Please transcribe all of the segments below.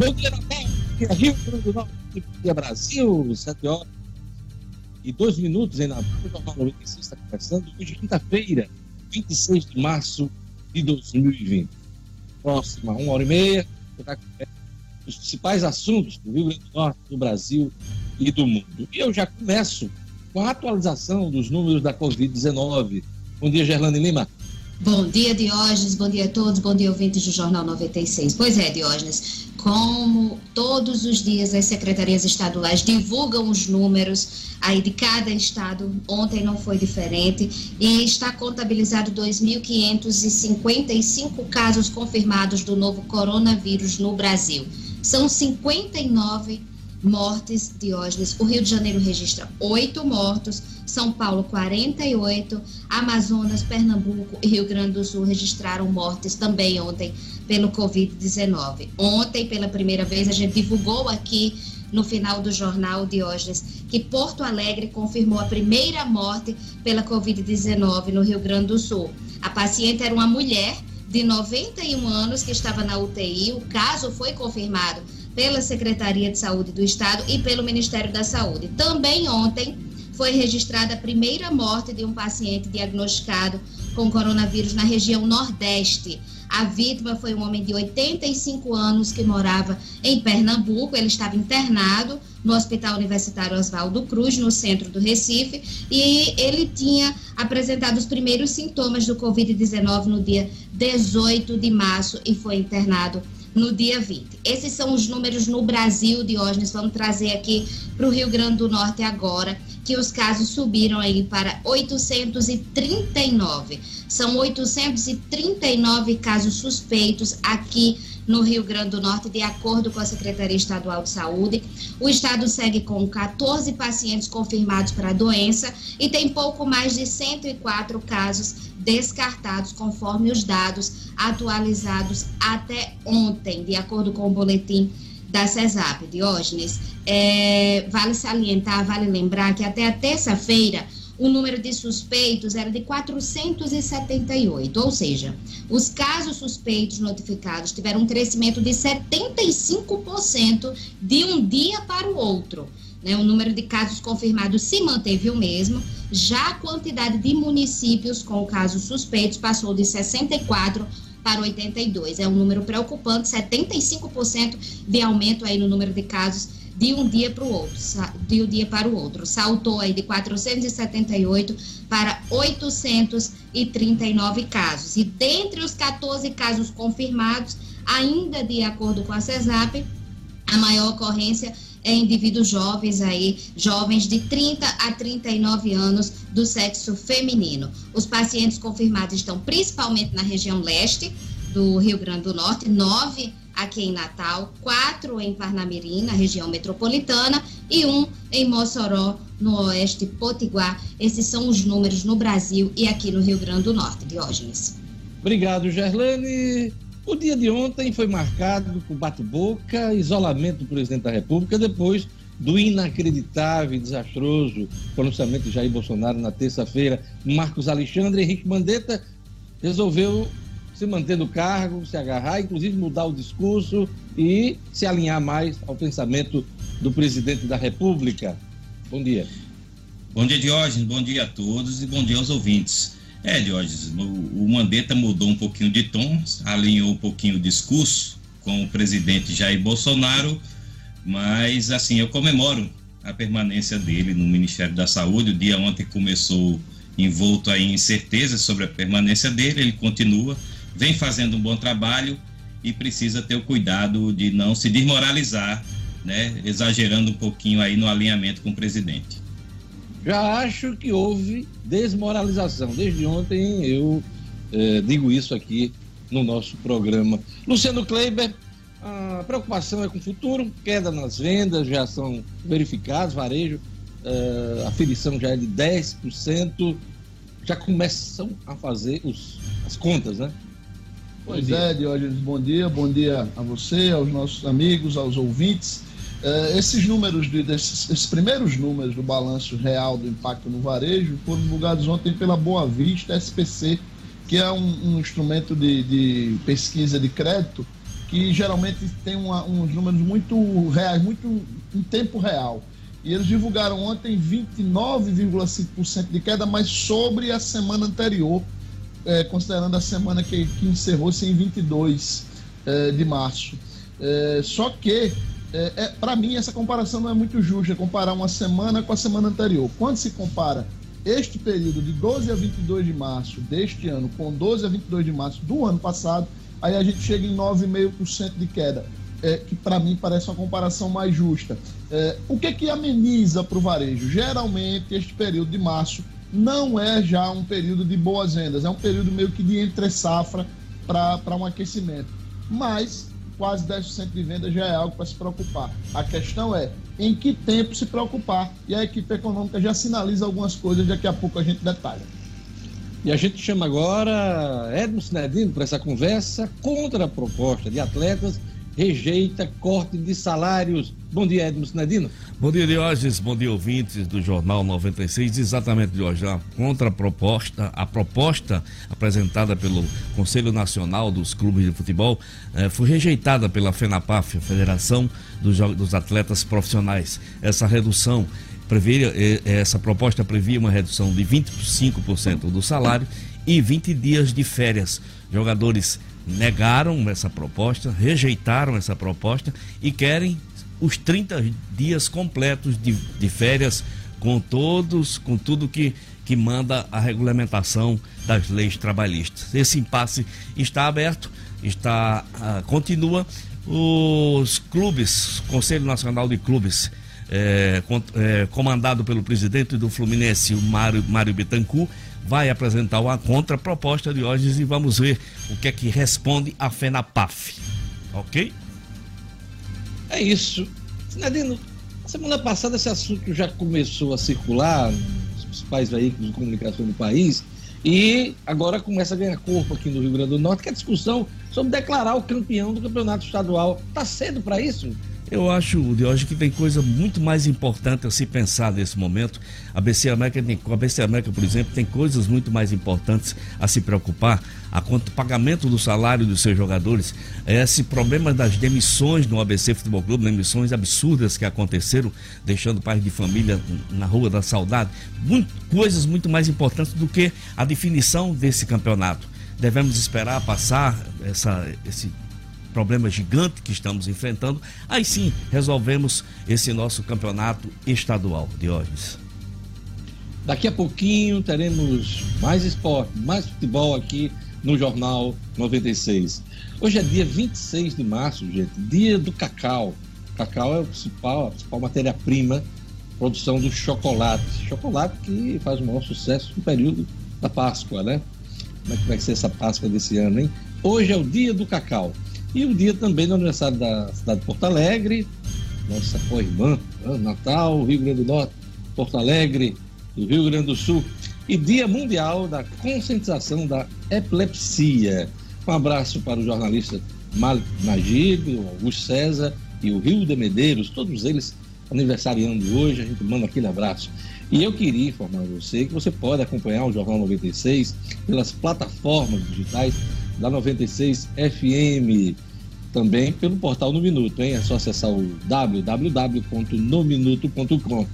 Bom dia, Natal. Rio Grande do Norte, dia Brasil, 7 horas e 2 minutos em Natal. O Jornal 96 está começando hoje, quinta-feira, 26 de março de 2020. Próxima, uma hora e meia, os principais assuntos do Rio Grande do Norte, do Brasil e do mundo. E eu já começo com a atualização dos números da Covid-19. Bom dia, Gerlane Lima. Bom dia, Diógenes. Bom dia a todos. Bom dia, ouvintes do Jornal 96. Pois é, Diógenes. Como todos os dias as secretarias estaduais divulgam os números aí de cada estado, ontem não foi diferente, e está contabilizado 2.555 casos confirmados do novo coronavírus no Brasil. São 59 mortes, Diógenes. O Rio de Janeiro registra oito mortos, São Paulo 48, Amazonas, Pernambuco e Rio Grande do Sul registraram mortes também ontem pelo Covid-19. Ontem, pela primeira vez, a gente divulgou aqui no final do jornal Diógenes que Porto Alegre confirmou a primeira morte pela Covid-19 no Rio Grande do Sul. A paciente era uma mulher de 91 anos que estava na UTI. O caso foi confirmado pela Secretaria de Saúde do Estado e pelo Ministério da Saúde. Também ontem foi registrada a primeira morte de um paciente diagnosticado com coronavírus na região Nordeste. A vítima foi um homem de 85 anos que morava em Pernambuco. Ele estava internado no Hospital Universitário Oswaldo Cruz, no centro do Recife, e ele tinha apresentado os primeiros sintomas do Covid-19 no dia 18 de março e foi internado no dia 20. Esses são os números no Brasil, Diógenes. Vamos trazer aqui para o Rio Grande do Norte agora, que os casos subiram aí para 839. São 839 casos suspeitos aqui no Rio Grande do Norte, de acordo com a Secretaria Estadual de Saúde. O estado segue com 14 pacientes confirmados para a doença e tem pouco mais de 104 casos descartados, conforme os dados atualizados até ontem, de acordo com o boletim da CESAP, Diógenes. É, vale salientar, vale lembrar que até a terça-feira o número de suspeitos era de 478, ou seja, os casos suspeitos notificados tiveram um crescimento de 75% de um dia para o outro. Né? O número de casos confirmados se manteve o mesmo, já a quantidade de municípios com casos suspeitos passou de 64 para 82. É um número preocupante, 75% de aumento aí no número de casos de um dia para o outro, de um dia para o outro. Saltou aí de 478 para 839 casos. E dentre os 14 casos confirmados, ainda de acordo com a CESAP, a maior ocorrência é indivíduos jovens aí, jovens de 30 a 39 anos do sexo feminino. Os pacientes confirmados estão principalmente na região leste do Rio Grande do Norte, nove aqui em Natal, quatro em Parnamirim, na região metropolitana, e um em Mossoró, no oeste potiguar. Esses são os números no Brasil e aqui no Rio Grande do Norte, Diógenes. Obrigado, Gerlane. O dia de ontem foi marcado por bate-boca, isolamento do presidente da República, depois do inacreditável e desastroso pronunciamento de Jair Bolsonaro na terça-feira. Marcos Alexandre Henrique Mandetta resolveu se manter no cargo, se agarrar, inclusive mudar o discurso e se alinhar mais ao pensamento do presidente da República. Bom dia. Bom dia, Diógenes. Bom dia a todos e bom dia aos ouvintes. É, Diógenes, o, Mandetta mudou um pouquinho de tom, alinhou um pouquinho o discurso com o presidente Jair Bolsonaro, mas assim, eu comemoro a permanência dele no Ministério da Saúde. O dia ontem começou envolto em incertezas sobre a permanência dele, ele continua vem fazendo um bom trabalho e precisa ter o cuidado de não se desmoralizar, né, exagerando um pouquinho aí no alinhamento com o presidente. Já acho que houve desmoralização. Desde ontem eu eh, digo isso aqui no nosso programa. Luciano Kleiber, a preocupação é com o futuro, queda nas vendas já são verificadas, varejo, eh, a aferição já é de 10%, já começam a fazer os, as contas, né? Pois é, Diógenes, bom dia, bom dia a você, aos nossos amigos, aos ouvintes. Uh, esses números, de, desses, esses primeiros números do balanço real do impacto no varejo foram divulgados ontem pela Boa Vista SPC, que é um, um instrumento de, de, pesquisa de crédito que geralmente tem uma, uns números muito reais, muito em tempo real. E eles divulgaram ontem 29,5% de queda, mas sobre a semana anterior, é, considerando a semana que, que encerrou-se em 22 é, de março. É, só que, é, é para mim, essa comparação não é muito justa, comparar uma semana com a semana anterior. Quando se compara este período de 12 a 22 de março deste ano com 12 a 22 de março do ano passado, aí a gente chega em 9,5% de queda, é, que para mim parece uma comparação mais justa. É, o que que ameniza para o varejo? Geralmente, este período de março não é já um período de boas vendas, é um período meio que de entre-safra para um aquecimento. Mas quase 10% de venda já é algo para se preocupar. A questão é em que tempo se preocupar. E a equipe econômica já sinaliza algumas coisas, daqui a pouco a gente detalha. E a gente chama agora Edmo Sinedino para essa conversa contra a proposta de atletas, rejeita corte de salários. Bom dia, Edmo Sinedino. Bom dia, Diógenes. Bom dia, ouvintes do Jornal 96. Exatamente, Diógenes, a proposta, a proposta apresentada pelo Conselho Nacional dos Clubes de Futebol eh, foi rejeitada pela FENAPAF, a Federação dos, dos Atletas Profissionais. Essa redução previa, eh, essa proposta previa uma redução de 25% do salário e 20 dias de férias. Jogadores negaram essa proposta, rejeitaram essa proposta e querem os 30 dias completos de, de férias com todos, com tudo que, que manda a regulamentação das leis trabalhistas. Esse impasse está aberto, está uh, continua. Os clubes, Conselho Nacional de Clubes, é, é, comandado pelo presidente do Fluminense, o Mário, Mário Bittencourt, vai apresentar uma contraproposta de hoje e vamos ver o que é que responde a FENAPAF. Ok? É isso. Sinadino, semana passada esse assunto já começou a circular nos principais veículos de comunicação do país e agora começa a ganhar corpo aqui no Rio Grande do Norte, que é a discussão sobre declarar o campeão do campeonato estadual. Está cedo para isso? Eu acho, de hoje que tem coisa muito mais importante a se pensar nesse momento. A BC América, tem, a BC América, por exemplo, tem coisas muito mais importantes a se preocupar. A quanto pagamento do salário dos seus jogadores, esse problema das demissões no ABC Futebol Clube, demissões absurdas que aconteceram, deixando pais de família na rua da saudade, muito, coisas muito mais importantes do que a definição desse campeonato. Devemos esperar passar essa, esse problema gigante que estamos enfrentando, aí sim resolvemos esse nosso campeonato estadual, Diógenes. Daqui a pouquinho teremos mais esporte, mais futebol aqui no Jornal 96. Hoje é dia 26 de março, gente, dia do cacau. Cacau é o principal, a principal matéria-prima, produção do chocolate. Chocolate que faz o maior sucesso no período da Páscoa, né? Como é que vai ser essa Páscoa desse ano, hein? Hoje é o dia do cacau. E o dia também do aniversário da cidade de Porto Alegre, nossa co-irmã, né? Natal, Rio Grande do Norte, Porto Alegre, do Rio Grande do Sul. E Dia Mundial da Conscientização da Epilepsia. Um abraço para o jornalista Malik Magid, o Augusto César e o Rio de Medeiros, todos eles aniversariando hoje, a gente manda aquele abraço. E eu queria informar você que você pode acompanhar o Jornal 96 pelas plataformas digitais da 96 FM, também pelo portal No Minuto, hein? É só acessar o www.nominuto.com.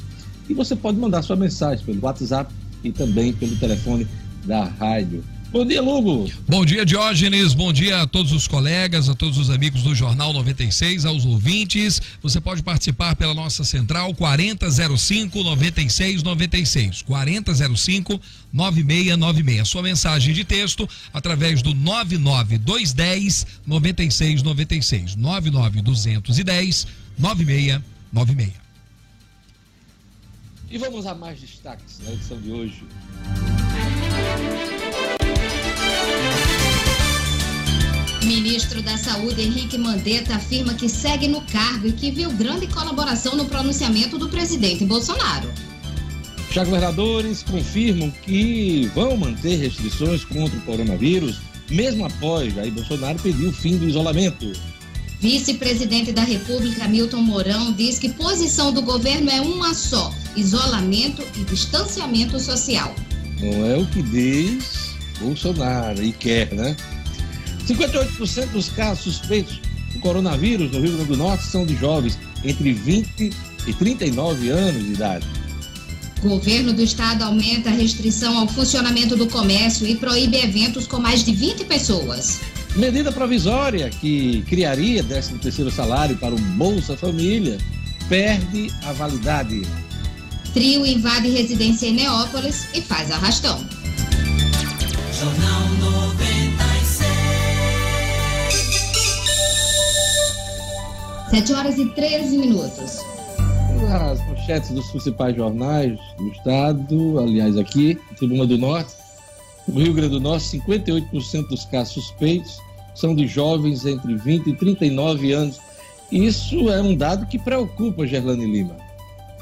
E você pode mandar sua mensagem pelo WhatsApp e também pelo telefone da rádio Bom dia, Lugo. Bom dia, Diógenes. Bom dia a todos os colegas, a todos os amigos do Jornal 96, aos ouvintes. Você pode participar pela nossa central 4005 9696. 4005 9696. Sua mensagem de texto através do 99210 9696. 99210 9696. E vamos a mais destaques na edição de hoje. Saúde, Henrique Mandetta, afirma que segue no cargo e que viu grande colaboração no pronunciamento do presidente Bolsonaro. Já governadores confirmam que vão manter restrições contra o coronavírus, mesmo após Jair Bolsonaro pedir o fim do isolamento. Vice-presidente da República, Milton Mourão, diz que posição do governo é uma só: isolamento e distanciamento social. Não é o que diz Bolsonaro e quer, né? 58% dos casos suspeitos O coronavírus no Rio Grande do Norte são de jovens entre 20 e 39 anos de idade. Governo do estado aumenta a restrição ao funcionamento do comércio e proíbe eventos com mais de 20 pessoas. Medida provisória que criaria 13º salário para o Bolsa Família perde a validade. Trio invade residência em Neópolis e faz arrastão. Jornal 7 horas e 13 minutos. As manchetes dos principais jornais do estado, aliás, aqui, Tribuna do Norte. No Rio Grande do Norte, 58% dos casos suspeitos são de jovens entre 20 e 39 anos. Isso é um dado que preocupa Gerlane Lima.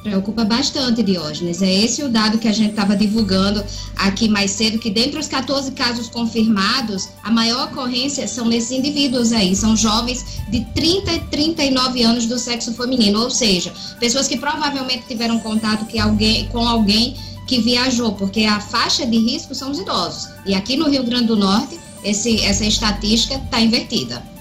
Preocupa bastante, Diógenes. É esse o dado que a gente estava divulgando aqui mais cedo, que dentre os 14 casos confirmados, a maior ocorrência são nesses indivíduos aí, são jovens de 30 e 39 anos do sexo feminino, ou seja, pessoas que provavelmente tiveram contato que alguém, com alguém que viajou, porque a faixa de risco são os idosos. E aqui no Rio Grande do Norte, esse, essa estatística está invertida.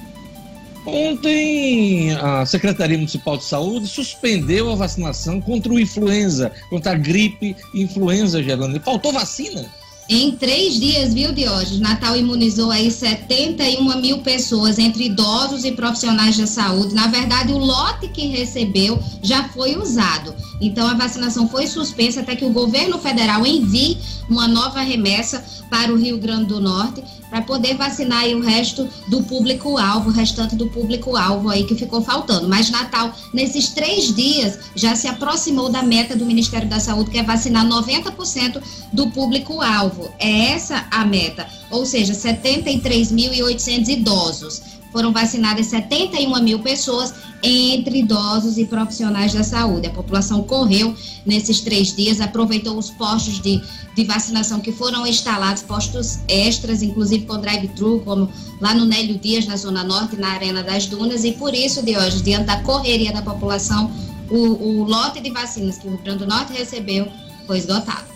Ontem, a Secretaria Municipal de Saúde suspendeu a vacinação contra o influenza, contra a gripe influenza, Gerlando. Faltou vacina? Em três dias, viu, Diógenes? Natal imunizou aí 71 mil pessoas, entre idosos e profissionais da saúde. Na verdade, o lote que recebeu já foi usado. Então, a vacinação foi suspensa até que o governo federal envie uma nova remessa para o Rio Grande do Norte para poder vacinar o resto do público-alvo, o restante do público-alvo aí que ficou faltando. Mas Natal, nesses três dias, já se aproximou da meta do Ministério da Saúde, que é vacinar 90% do público-alvo. É essa a meta, ou seja, 73.800 idosos. Foram vacinadas 71 mil pessoas entre idosos e profissionais da saúde. A população correu nesses três dias, aproveitou os postos de, de vacinação que foram instalados, postos extras, inclusive com drive-thru, como lá no Nélio Dias, na Zona Norte, na Arena das Dunas, e por isso, de hoje, diante da correria da população, o, o lote de vacinas que o Rio Grande do Norte recebeu foi esgotado.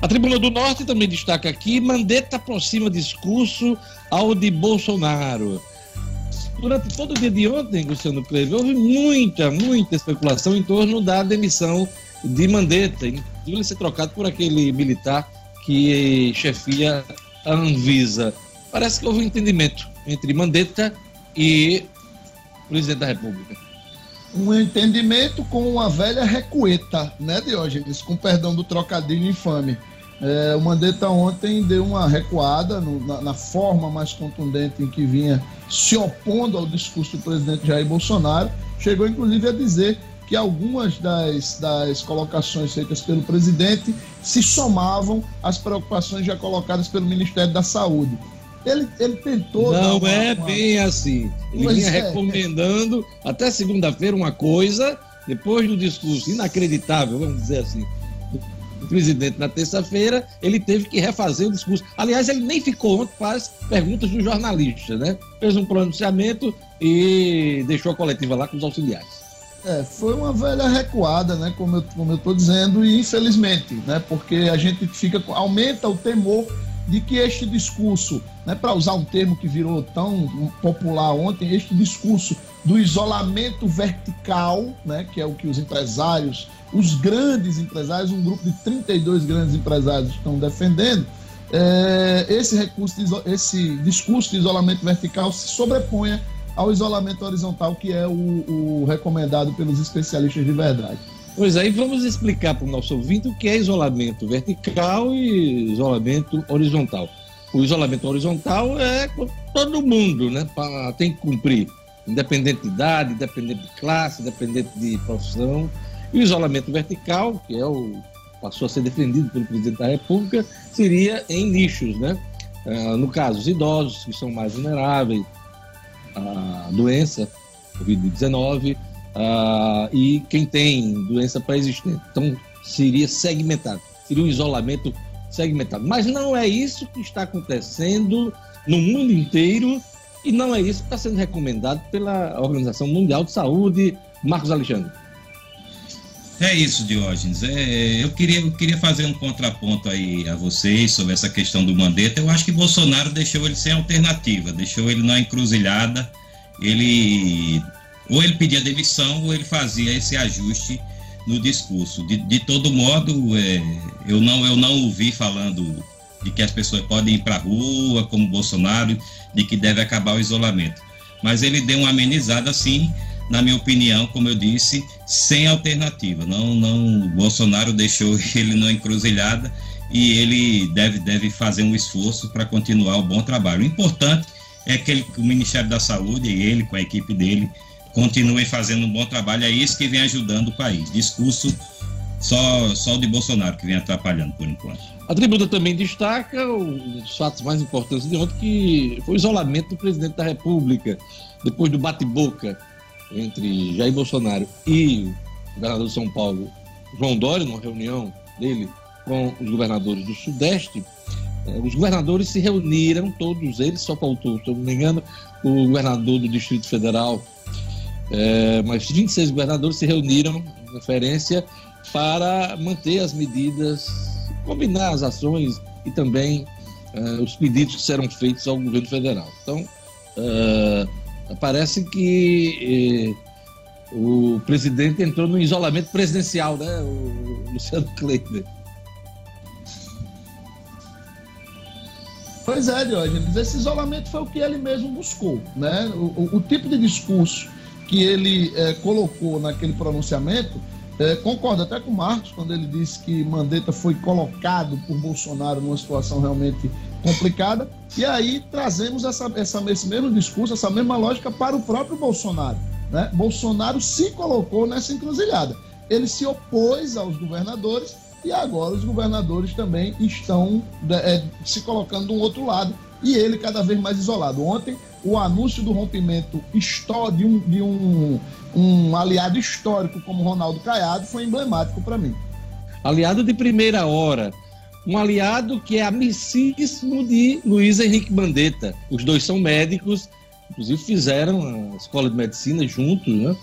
A Tribuna do Norte também destaca aqui: Mandetta aproxima discurso ao de Bolsonaro durante todo o dia de ontem, Luciano Cleber, houve muita, muita especulação em torno da demissão de Mandetta, de ele ser trocado por aquele militar que chefia a Anvisa. Parece que houve um entendimento entre Mandetta e o presidente da República. Um entendimento com uma velha recueta, né, Diógenes? Com perdão do trocadilho infame. É, o Mandetta ontem deu uma recuada no, na, na, forma mais contundente em que vinha se opondo ao discurso do presidente Jair Bolsonaro. Chegou inclusive a dizer que algumas das, das colocações feitas pelo presidente se somavam às preocupações já colocadas pelo Ministério da Saúde. Ele, ele tentou. Não uma, é uma... bem assim. Ele pois vinha é. recomendando até segunda-feira uma coisa, depois do discurso inacreditável, vamos dizer assim, presidente na terça-feira, ele teve que refazer o discurso. Aliás, ele nem ficou ontem para as perguntas dos jornalistas, né? Fez um pronunciamento e deixou a coletiva lá com os auxiliares. É, foi uma velha recuada, né? Como eu, como eu tô dizendo, e infelizmente, né? Porque a gente fica. aumenta o temor de que este discurso, né, para usar um termo que virou tão popular ontem, este discurso do isolamento vertical, né, que é o que os empresários, os grandes empresários, um grupo de 32 grandes empresários estão defendendo, é, esse recurso, de, esse discurso de isolamento vertical se sobreponha ao isolamento horizontal, que é o, o recomendado pelos especialistas de verdade. Pois aí vamos explicar para o nosso ouvinte o que é isolamento vertical e isolamento horizontal. O isolamento horizontal é todo mundo, né? Tem que cumprir, independente de idade, independente de classe, independente de profissão. E o isolamento vertical, que é o passou a ser defendido pelo presidente da República, seria em nichos, né? Ah, no caso, os idosos, que são mais vulneráveis à doença, Covid-19, uh, e quem tem doença pré-existente. Então, seria segmentado, seria um isolamento segmentado. Mas não é isso que está acontecendo no mundo inteiro e não é isso que está sendo recomendado pela Organização Mundial de Saúde. Marcos Alexandre. É isso, Diógenes. É, eu, queria, eu queria fazer um contraponto aí a vocês sobre essa questão do Mandetta. Eu acho que Bolsonaro deixou ele sem alternativa, deixou ele na encruzilhada ele ou ele pedia demissão ou ele fazia esse ajuste no discurso. De, de todo modo, é, eu não eu não ouvi falando de que as pessoas podem ir para a rua, como Bolsonaro, de que deve acabar o isolamento. Mas ele deu uma amenizada, sim, na minha opinião, como eu disse, sem alternativa. Não, não, Bolsonaro deixou ele na encruzilhada e ele deve, deve fazer um esforço para continuar o bom trabalho. O importante é que, ele, que o Ministério da Saúde e ele, com a equipe dele, continuem fazendo um bom trabalho. É isso que vem ajudando o país. Discurso só, só de Bolsonaro que vem atrapalhando por enquanto. A tribuna também destaca os fatos mais importantes de ontem, que foi o isolamento do presidente da República, depois do bate-boca entre Jair Bolsonaro e o governador de São Paulo, João Dória, numa reunião dele com os governadores do Sudeste. Eh, os governadores se reuniram, todos eles, só faltou, se eu não me engano, o governador do Distrito Federal, é, mas 26 governadores se reuniram em referência para manter as medidas, combinar as ações e também uh, os pedidos que serão feitos ao governo federal. Então, parece que uh, o presidente entrou no isolamento presidencial, né, o Luciano Kleber. Pois é, Diógenes, esse isolamento foi o que ele mesmo buscou, né? O, o, o tipo de discurso que ele eh, colocou naquele pronunciamento é, concordo até com o Marcos quando ele disse que Mandetta foi colocado por Bolsonaro numa situação realmente complicada. E aí trazemos essa, essa, esse mesmo discurso, essa mesma lógica para o próprio Bolsonaro. Né? Bolsonaro se colocou nessa encruzilhada. Ele se opôs aos governadores e agora os governadores também estão é, se colocando do outro lado e ele cada vez mais isolado. Ontem o anúncio do rompimento de um, de um, um aliado histórico como Ronaldo Caiado foi emblemático para mim. Aliado de primeira hora. Um aliado que é amicíssimo de Luiz Henrique Mandetta. Os dois são médicos, inclusive fizeram a escola de medicina juntos, né?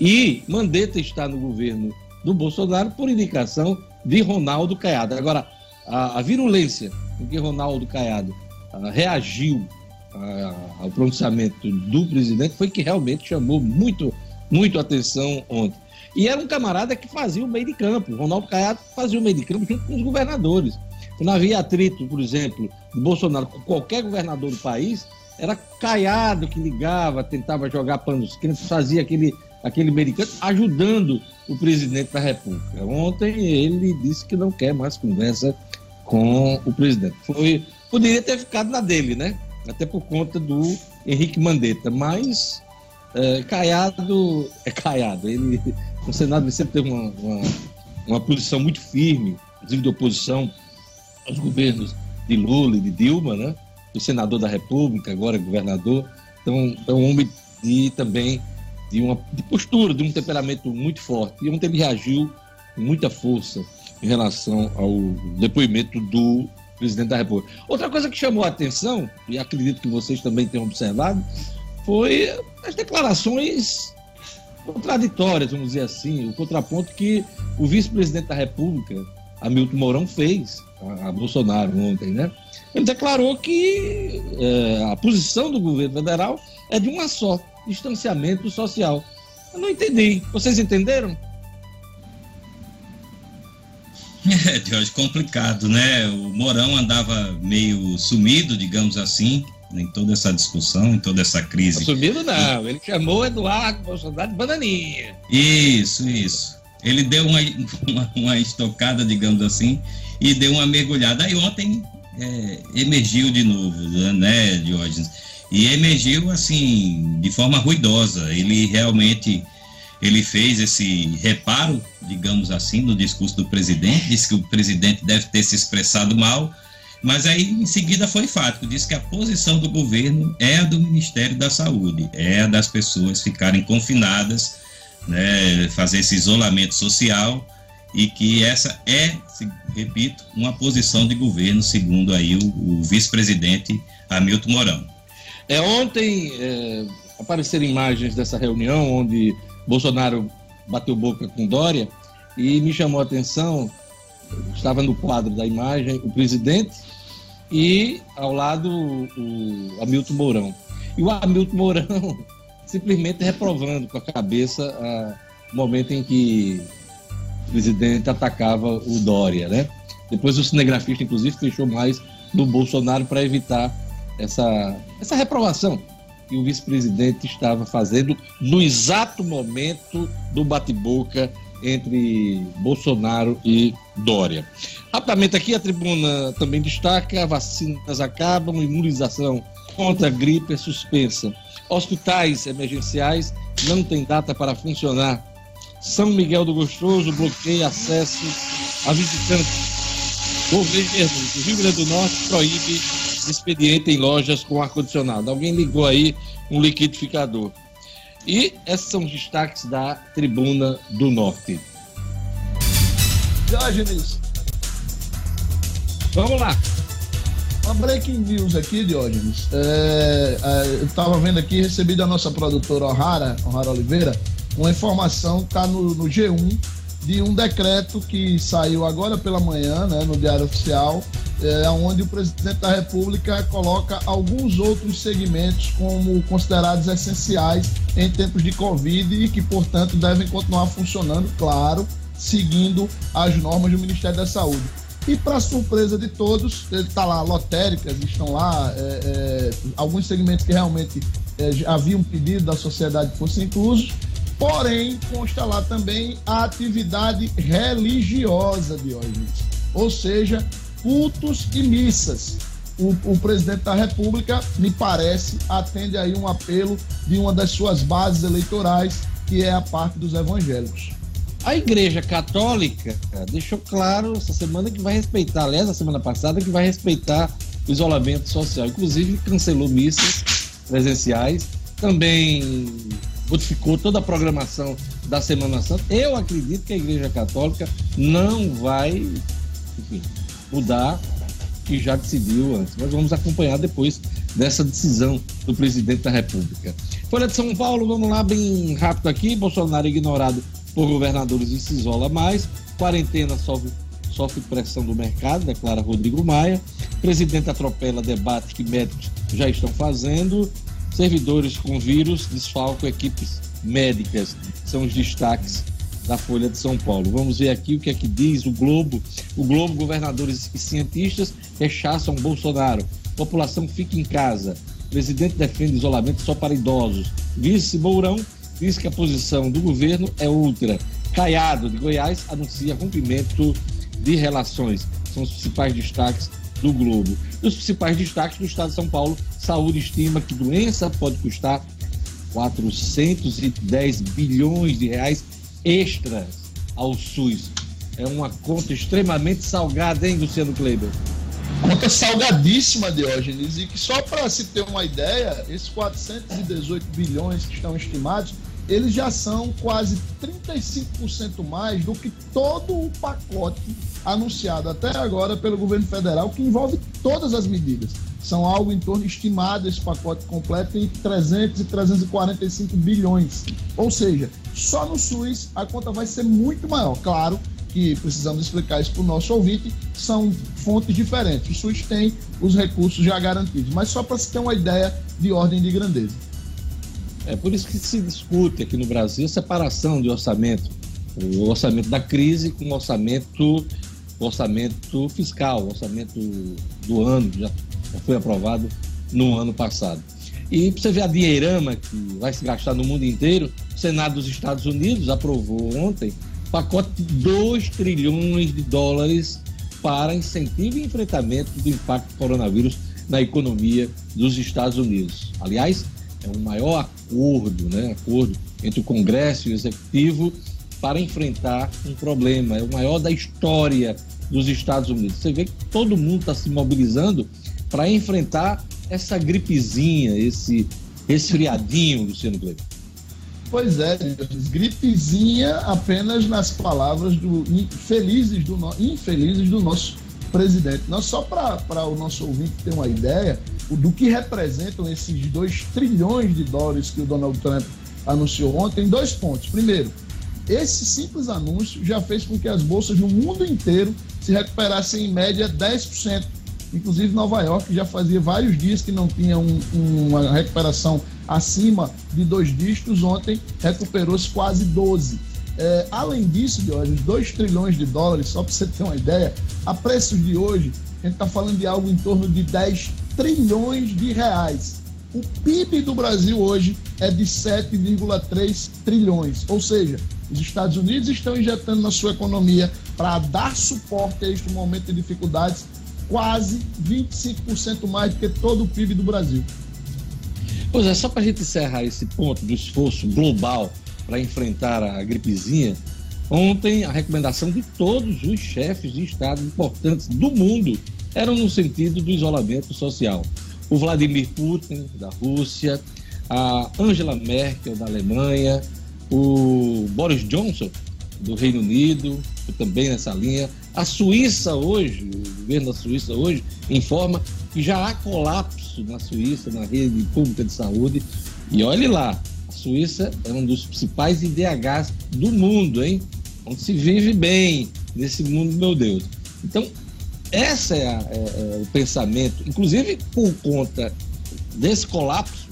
E Mandetta está no governo do Bolsonaro por indicação de Ronaldo Caiado. Agora, a, virulência com que Ronaldo Caiado a, reagiu ao pronunciamento do presidente foi que realmente chamou muito, muito atenção ontem. E era um camarada que fazia o meio de campo. O Ronaldo Caiado fazia o meio de campo junto com os governadores. Quando havia atrito, por exemplo, do Bolsonaro com qualquer governador do país, era Caiado que ligava, tentava jogar panos quentes, fazia aquele, aquele meio de campo, ajudando o presidente da República. Ontem ele disse que não quer mais conversa com o presidente. Foi, poderia ter ficado na dele, né? Até por conta do Henrique Mandetta, mas é, Caiado é Caiado. Ele, o Senado sempre teve uma, uma, uma, posição muito firme, inclusive de oposição aos governos de Lula e de Dilma, né? O senador da República, agora governador. Então, é um homem de, também de uma de postura, de um temperamento muito forte. E ontem ele reagiu com muita força em relação ao depoimento do presidente da República. Outra coisa que chamou a atenção, e acredito que vocês também tenham observado, foi as declarações contraditórias, vamos dizer assim, o contraponto que o vice-presidente da República, Hamilton Mourão, fez a, Bolsonaro ontem, né? Ele declarou que é, a posição do governo federal é de uma só, distanciamento social. Eu não entendi. Vocês entenderam? É, Jorge, complicado, né? O Mourão andava meio sumido, digamos assim, em toda essa discussão, em toda essa crise. Sumido não, ele chamou Eduardo Bolsonaro de bananinha. Isso, isso. Ele deu uma, uma, uma estocada, digamos assim, e deu uma mergulhada. Aí ontem é, emergiu de novo, né, Diógenes? E emergiu, assim, de forma ruidosa. Ele realmente ele fez esse reparo, digamos assim, no discurso do presidente, disse que o presidente deve ter se expressado mal, mas aí em seguida foi enfático, disse que a posição do governo é a do Ministério da Saúde, é a das pessoas ficarem confinadas, né, fazer esse isolamento social e que essa é, repito, uma posição de governo, segundo aí o, o vice-presidente Hamilton Mourão. É, ontem é, apareceram imagens dessa reunião onde Bolsonaro bateu boca com Dória e me chamou a atenção, estava no quadro da imagem o presidente e ao lado o Hamilton Mourão. E o Hamilton Mourão simplesmente reprovando com a cabeça o momento em que o presidente atacava o Dória, né? Depois o cinegrafista, inclusive, fechou mais no Bolsonaro para evitar essa, essa reprovação que o vice-presidente estava fazendo no exato momento do bate-boca entre Bolsonaro e Dória. Rapidamente aqui, a tribuna também destaca: vacinas acabam, imunização contra a gripe é suspensa. Hospitais emergenciais não têm data para funcionar. São Miguel do Gostoso bloqueia acesso a visitantes. Governo do Rio Grande do Norte proíbe expediente em lojas com ar-condicionado. Alguém ligou aí um liquidificador. E esses são os destaques da Tribuna do Norte. Diógenes. Vamos lá. Uma breaking news aqui, Diógenes. É, é, eu estava vendo aqui, recebi da nossa produtora O'Hara, O'Hara Oliveira, uma informação, está no, no G1, de um decreto que saiu agora pela manhã, né, no Diário Oficial, é, onde o presidente da República coloca alguns outros segmentos como considerados essenciais em tempos de Covid e que, portanto, devem continuar funcionando, claro, seguindo as normas do Ministério da Saúde. E, para surpresa de todos, está lá, lotéricas estão lá, é, é, alguns segmentos que realmente haviam pedido da sociedade que fossem inclusos, Porém, consta lá também a atividade religiosa de hoje, ou seja, cultos e missas. O, o, presidente da República, me parece, atende aí um apelo de uma das suas bases eleitorais, que é a parte dos evangélicos. A Igreja Católica deixou claro essa semana que vai respeitar, aliás, a semana passada, que vai respeitar o isolamento social. Inclusive, cancelou missas presenciais, também modificou toda a programação da Semana Santa. Eu acredito que a Igreja Católica não vai enfim, mudar que já decidiu antes. Mas vamos acompanhar depois dessa decisão do presidente da República. Folha de São Paulo, vamos lá, bem rápido aqui. Bolsonaro ignorado por governadores e se isola mais. Quarentena sofre, sofre pressão do mercado, declara Rodrigo Maia. Presidente atropela debate que médicos já estão fazendo. Servidores com vírus desfalcam equipes médicas. São os destaques da Folha de São Paulo. Vamos ver aqui o que é que diz o Globo. O Globo, governadores e cientistas rechaçam Bolsonaro. População fica em casa. Presidente defende isolamento só para idosos. Vice Mourão diz que a posição do governo é outra. Caiado, de Goiás, anuncia rompimento de relações. São os principais destaques do Globo. Os principais destaques do Estado de São Paulo, saúde estima que doença pode custar 410 bilhões de reais extras ao SUS. É uma conta extremamente salgada, hein, Luciano Kleber? Conta salgadíssima, Diógenes, e que só para se ter uma ideia, esses 418 bilhões que estão estimados eles já são quase 35% mais do que todo o pacote anunciado até agora pelo governo federal, que envolve todas as medidas. São algo em torno estimado esse pacote completo em 300 e 345 bilhões. Ou seja, só no SUS a conta vai ser muito maior. Claro que precisamos explicar isso para o nosso ouvinte, são fontes diferentes. O SUS tem os recursos já garantidos, mas só para se ter uma ideia de ordem de grandeza. É por isso que se discute aqui no Brasil separação de orçamento, o orçamento da crise com o orçamento, orçamento fiscal, orçamento do ano, já, já foi aprovado no ano passado. E você ver a dinheirama que vai se gastar no mundo inteiro, o Senado dos Estados Unidos aprovou ontem pacote de 2 trilhões de dólares para incentivo e enfrentamento do impacto do coronavírus na economia dos Estados Unidos. Aliás, é o maior acordo, né, acordo entre o Congresso e o Executivo para enfrentar um problema. É o maior da história dos Estados Unidos. Você vê que todo mundo está se mobilizando para enfrentar essa gripezinha, esse resfriadinho, Luciano Kleber. Pois é, gripezinha apenas nas palavras do infelizes do, infelizes do nosso presidente. Não só para o nosso ouvinte ter uma ideia, do que representam esses 2 trilhões de dólares que o Donald Trump anunciou ontem, dois pontos. Primeiro, esse simples anúncio já fez com que as bolsas no mundo inteiro se recuperassem em média 10%. Inclusive, Nova York já fazia vários dias que não tinha um, uma recuperação acima de dois dígitos. Ontem recuperou-se quase 12. É, além disso, Jorge, 2 trilhões de dólares, só para você ter uma ideia, a preços de hoje, a gente está falando de algo em torno de 10 trilhões de reais. O PIB do Brasil hoje é de 7,3 trilhões, ou seja, os Estados Unidos estão injetando na sua economia para dar suporte a este momento de dificuldades quase 25% mais do que todo o PIB do Brasil. Pois é, só para a gente encerrar esse ponto do esforço global para enfrentar a gripezinha, ontem a recomendação de todos os chefes de Estado importantes do mundo eram no sentido do isolamento social. O Vladimir Putin, da Rússia, a Angela Merkel, da Alemanha, o Boris Johnson, do Reino Unido, também nessa linha. A Suíça hoje, o governo da Suíça hoje, informa que já há colapso na Suíça, na rede pública de saúde. E olhe lá, a Suíça é um dos principais IDHs do mundo, hein? Onde se vive bem nesse mundo, meu Deus. Então, esse é, a, é, é o pensamento, inclusive por conta desse colapso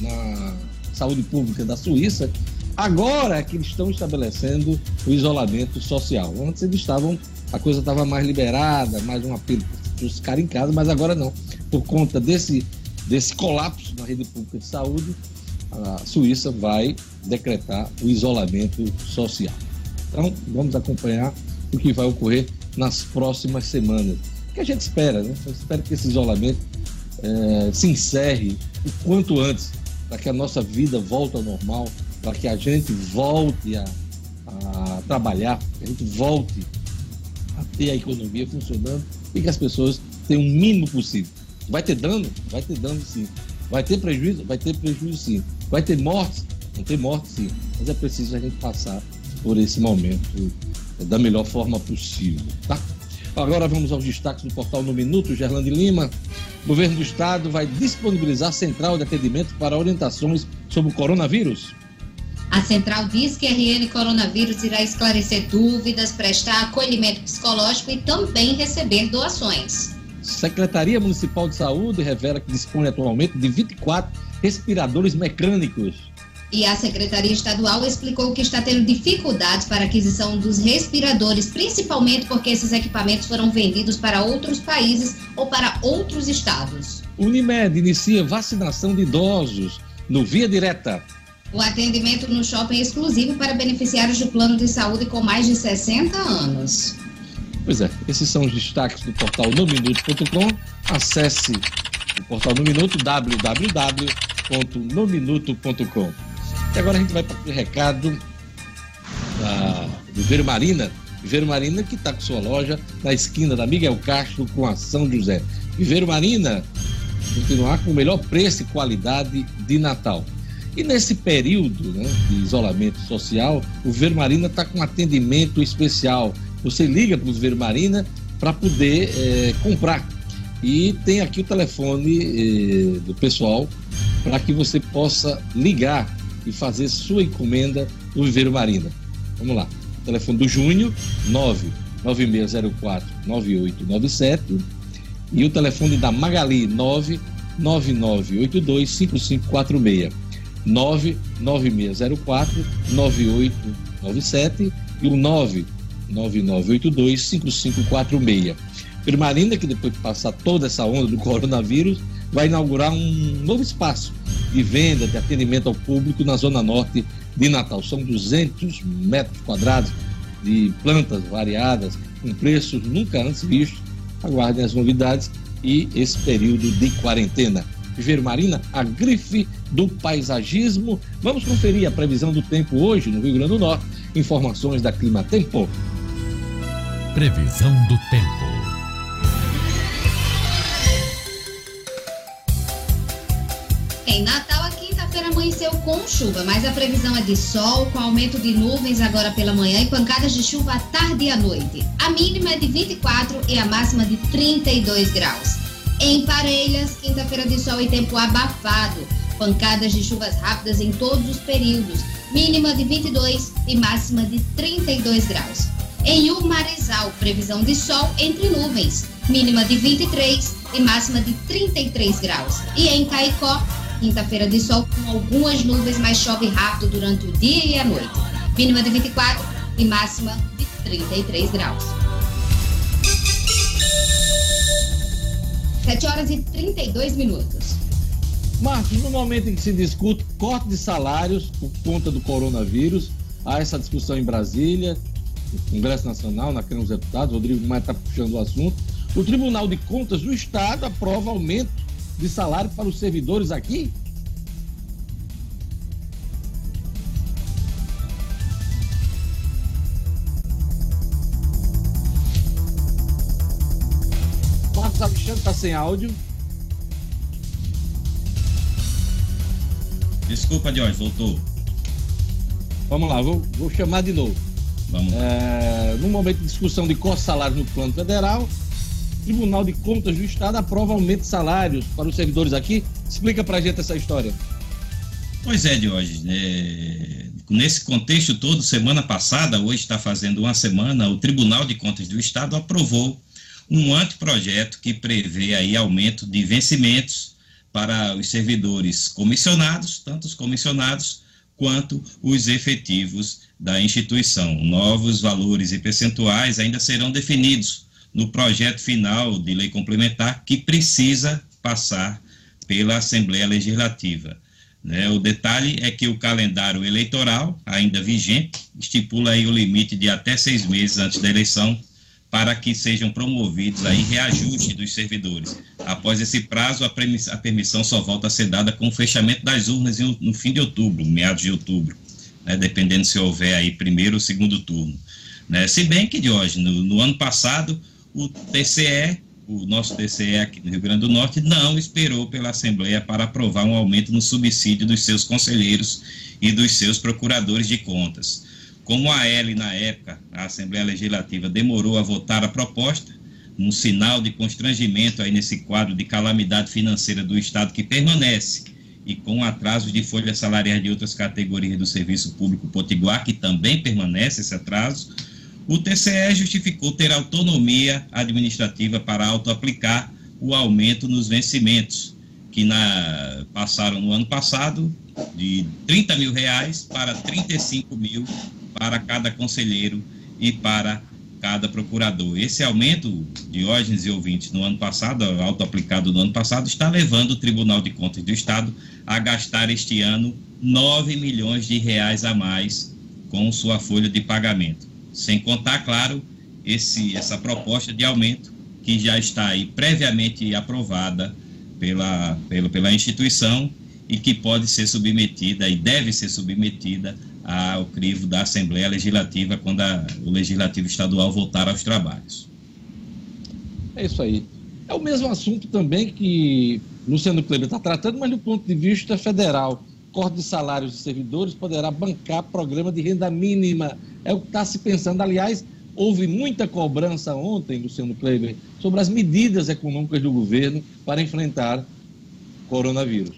na saúde pública da Suíça, agora é que eles estão estabelecendo o isolamento social. Antes eles estavam, a coisa estava mais liberada, mais um apelo para os ficarem em casa, mas agora não. Por conta desse, desse colapso na rede pública de saúde, a Suíça vai decretar o isolamento social. Então, vamos acompanhar o que vai ocorrer nas próximas semanas. O que a gente espera, né? Eu espero que esse isolamento é, se encerre o quanto antes, para que a nossa vida volte ao normal, para que a gente volte a, a trabalhar, que a gente volte a ter a economia funcionando e que as pessoas tenham o mínimo possível. Vai ter dano? Vai ter dano sim. Vai ter prejuízo? Vai ter prejuízo sim. Vai ter morte? Vai ter morte sim. Mas é preciso a gente passar por esse momento da melhor forma possível, tá? Agora vamos aos destaques do portal No Minuto, Gerlande Lima. O governo do estado vai disponibilizar central de atendimento para orientações sobre o coronavírus. A central diz que RN Coronavírus irá esclarecer dúvidas, prestar acolhimento psicológico e também receber doações. Secretaria Municipal de Saúde revela que dispõe atualmente de 24 respiradores mecânicos. E a Secretaria Estadual explicou que está tendo dificuldades para a aquisição dos respiradores, principalmente porque esses equipamentos foram vendidos para outros países ou para outros estados. Unimed inicia vacinação de idosos no Via Direta. O atendimento no shopping é exclusivo para beneficiários do plano de saúde com mais de 60 anos. Pois é, esses são os destaques do portal nominuto.com. Acesse o portal No Minuto, www.nominuto.com. E agora a gente vai para o recado da Viveiro Marina. Viveiro Marina que está com sua loja na esquina da Miguel Castro com a São José. Viveiro Marina, continuar com o melhor preço e qualidade de Natal. E nesse período né, de isolamento social, o Viveiro Marina está com atendimento especial. Você liga para o Viveiro Marina para poder é, comprar. E tem aqui o telefone é, do pessoal para que você possa ligar e fazer sua encomenda no Viveiro Marina. Vamos lá. Telefone do Júnior, 99604 9897 e o telefone da Magali, 99982 5546. 99604 9897 e o 99982 5546. Marina, que depois de passar toda essa onda do coronavírus, vai inaugurar um novo espaço de venda, de atendimento ao público na Zona Norte de Natal. São 200 metros quadrados de plantas variadas, com preços nunca antes vistos. Aguardem as novidades e esse período de quarentena. Viveiro Marina, a grife do paisagismo. Vamos conferir a previsão do tempo hoje no Rio Grande do Norte. Informações da Clima Tempo. Previsão do tempo. Em Natal, a quinta-feira amanheceu com chuva, mas a previsão é de sol, com aumento de nuvens agora pela manhã e pancadas de chuva à tarde e à noite. A mínima é de 24 e a máxima de 32 graus. Em Parelhas, quinta-feira de sol e tempo abafado. Pancadas de chuvas rápidas em todos os períodos. Mínima de 22 e máxima de 32 graus. Em Umarizal, previsão de sol entre nuvens. mínima de 23 e máxima de 33 graus. E em Caicó, quinta-feira de sol com algumas nuvens, mas chove rápido durante o dia e a noite. Mínima de 24 e máxima de 33 graus. 7 horas e 32 minutos. Marcos, no momento em que se discute corte de salários por conta do coronavírus, há essa discussão em Brasília, no Congresso Nacional, na Câmara dos Deputados, Rodrigo Maia está puxando o assunto. O Tribunal de Contas do Estado aprova aumento de salário para os servidores aqui? Marcos Alexandre está sem áudio. Desculpa, Jorge, voltou. Vamos lá, vou, vou chamar de novo. Vamos lá. É, no momento de discussão de corte de salário no plano federal, Tribunal de Contas do Estado aprova aumento de salários para os servidores aqui. Explica pra gente essa história. Pois é, Diógenes. É, nesse contexto todo, semana passada, hoje está fazendo uma semana, o Tribunal de Contas do Estado aprovou um anteprojeto que prevê aí aumento de vencimentos para os servidores comissionados, tanto os comissionados quanto os efetivos da instituição. Novos valores e percentuais ainda serão definidos no projeto final de lei complementar que precisa passar pela Assembleia Legislativa. Né? O detalhe é que o calendário eleitoral, ainda vigente, estipula aí o limite de até seis meses antes da eleição para que sejam promovidos aí reajuste dos servidores. Após esse prazo, a, a permissão só volta a ser dada com o fechamento das urnas no fim de outubro, meados de outubro, né, dependendo se houver aí primeiro ou segundo turno. Né? Se bem que, hoje, no, no ano passado, o TCE, o nosso TCE aqui no Rio Grande do Norte, não esperou pela Assembleia para aprovar um aumento no subsídio dos seus conselheiros e dos seus procuradores de contas. Como a L, na época, a Assembleia Legislativa demorou a votar a proposta, um sinal de constrangimento aí nesse quadro de calamidade financeira do Estado que permanece, e com atrasos de folhas salariais de outras categorias do Serviço Público Potiguar, que também permanece esse atraso, o TCE justificou ter autonomia administrativa para autoaplicar o aumento nos vencimentos, que na, passaram no ano passado de 30 mil reais para 35 mil para cada conselheiro e para cada procurador. Esse aumento, Diógenes e ouvintes, no ano passado, auto-aplicado no ano passado, está levando o Tribunal de Contas do Estado a gastar este ano 9 milhões de reais a mais com sua folha de pagamento. Sem contar, claro, esse, essa proposta de aumento que já está aí previamente aprovada pela, pela, pela instituição e que pode ser submetida e deve ser submetida ao crivo da Assembleia Legislativa quando a, o Legislativo Estadual voltar aos trabalhos. É isso aí. É o mesmo assunto também que Luciano Kleber está tratando, mas do ponto de vista federal. Corte de salários de servidores poderá bancar programa de renda mínima. É o que está se pensando. Aliás, houve muita cobrança ontem, Luciano Kleber, sobre as medidas econômicas do governo para enfrentar coronavírus.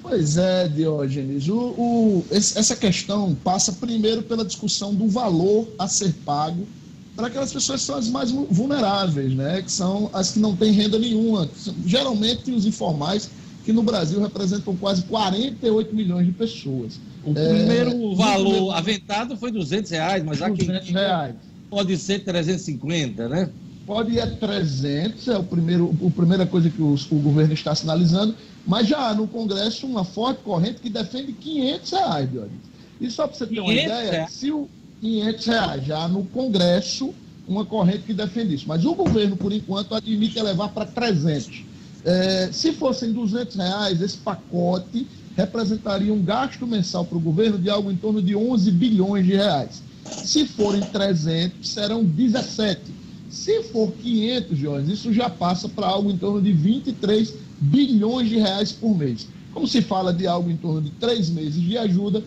Pois é, Diógenes. O, o, essa questão passa primeiro pela discussão do valor a ser pago para aquelas pessoas que são as mais vulneráveis, né? que são as que não têm renda nenhuma. Geralmente os informais, que no Brasil representam quase 48 milhões de pessoas. O é, primeiro valor primeiro... aventado foi 200 reais, mas 200 aqui reais. pode ser 350, né? Pode ir a 300, é o primeiro, a primeira coisa que os, o governo está sinalizando, mas já há no Congresso uma forte corrente que defende 500 reais, Dionísio. E só para você ter uma ideia, se o 500 reais, já há no Congresso uma corrente que defende isso. Mas o governo, por enquanto, admite elevar para 300. É, se fossem 200 reais, esse pacote representaria um gasto mensal para o governo de algo em torno de 11 bilhões de reais. Se forem 300, serão 17 se for 500, Jorge, isso já passa para algo em torno de 23 bilhões de reais por mês. Como se fala de algo em torno de três meses de ajuda,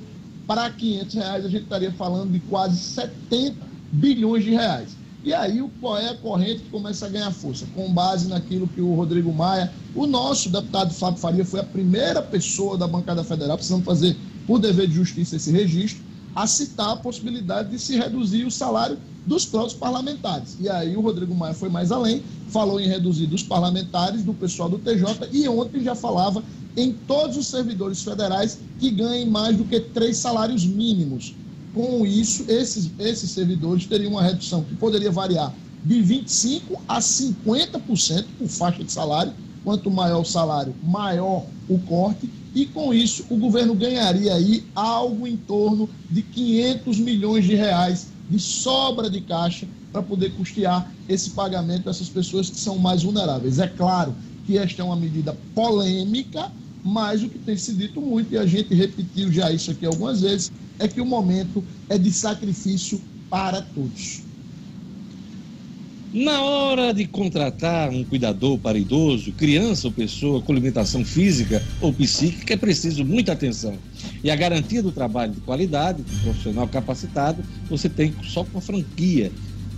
para 500 reais a gente estaria falando de quase 70 bilhões de reais. E aí qual é a corrente que começa a ganhar força? Com base naquilo que o Rodrigo Maia, o nosso deputado Fábio Faria, foi a primeira pessoa da bancada federal, precisamos fazer por dever de justiça esse registro, a citar a possibilidade de se reduzir o salário dos próprios parlamentares. E aí o Rodrigo Maia foi mais além, falou em reduzir dos parlamentares, do pessoal do TJ, e ontem já falava em todos os servidores federais que ganhem mais do que três salários mínimos. Com isso, esses, esses servidores teriam uma redução que poderia variar de 25% a 50% por faixa de salário. Quanto maior o salário, maior o corte. E com isso, o governo ganharia aí algo em torno de 500 milhões de reais de sobra de caixa para poder custear esse pagamento dessas pessoas que são mais vulneráveis. É claro que esta é uma medida polêmica, mas o que tem se dito muito, e a gente repetiu já isso aqui algumas vezes, é que o momento é de sacrifício para todos. Na hora de contratar um cuidador para idoso, criança ou pessoa com limitação física ou psíquica, é preciso muita atenção. E a garantia do trabalho de qualidade, de profissional capacitado, você tem só com a franquia.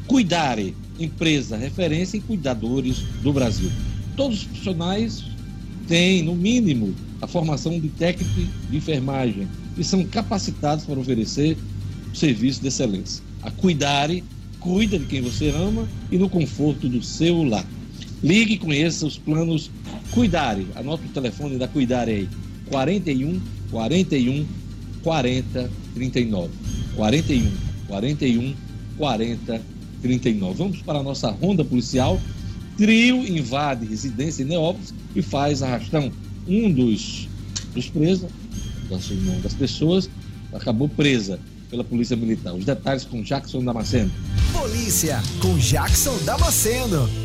Cuidare, empresa referência em cuidadores do Brasil. Todos os profissionais têm, no mínimo, a formação de técnico de enfermagem e são capacitados para oferecer serviço de excelência. A Cuidare cuida de quem você ama e no conforto do seu lar. Ligue e conheça os planos Cuidare. Anote o telefone da Cuidare aí. 41 41 40 39. 41 41 40 39. Vamos para a nossa ronda policial. Trio invade residência em Neópolis e faz arrastão. Um dos, dos presos, das, das pessoas, acabou presa pela Polícia Militar. Os detalhes com Jackson Damasceno. Polícia com Jackson Damasceno.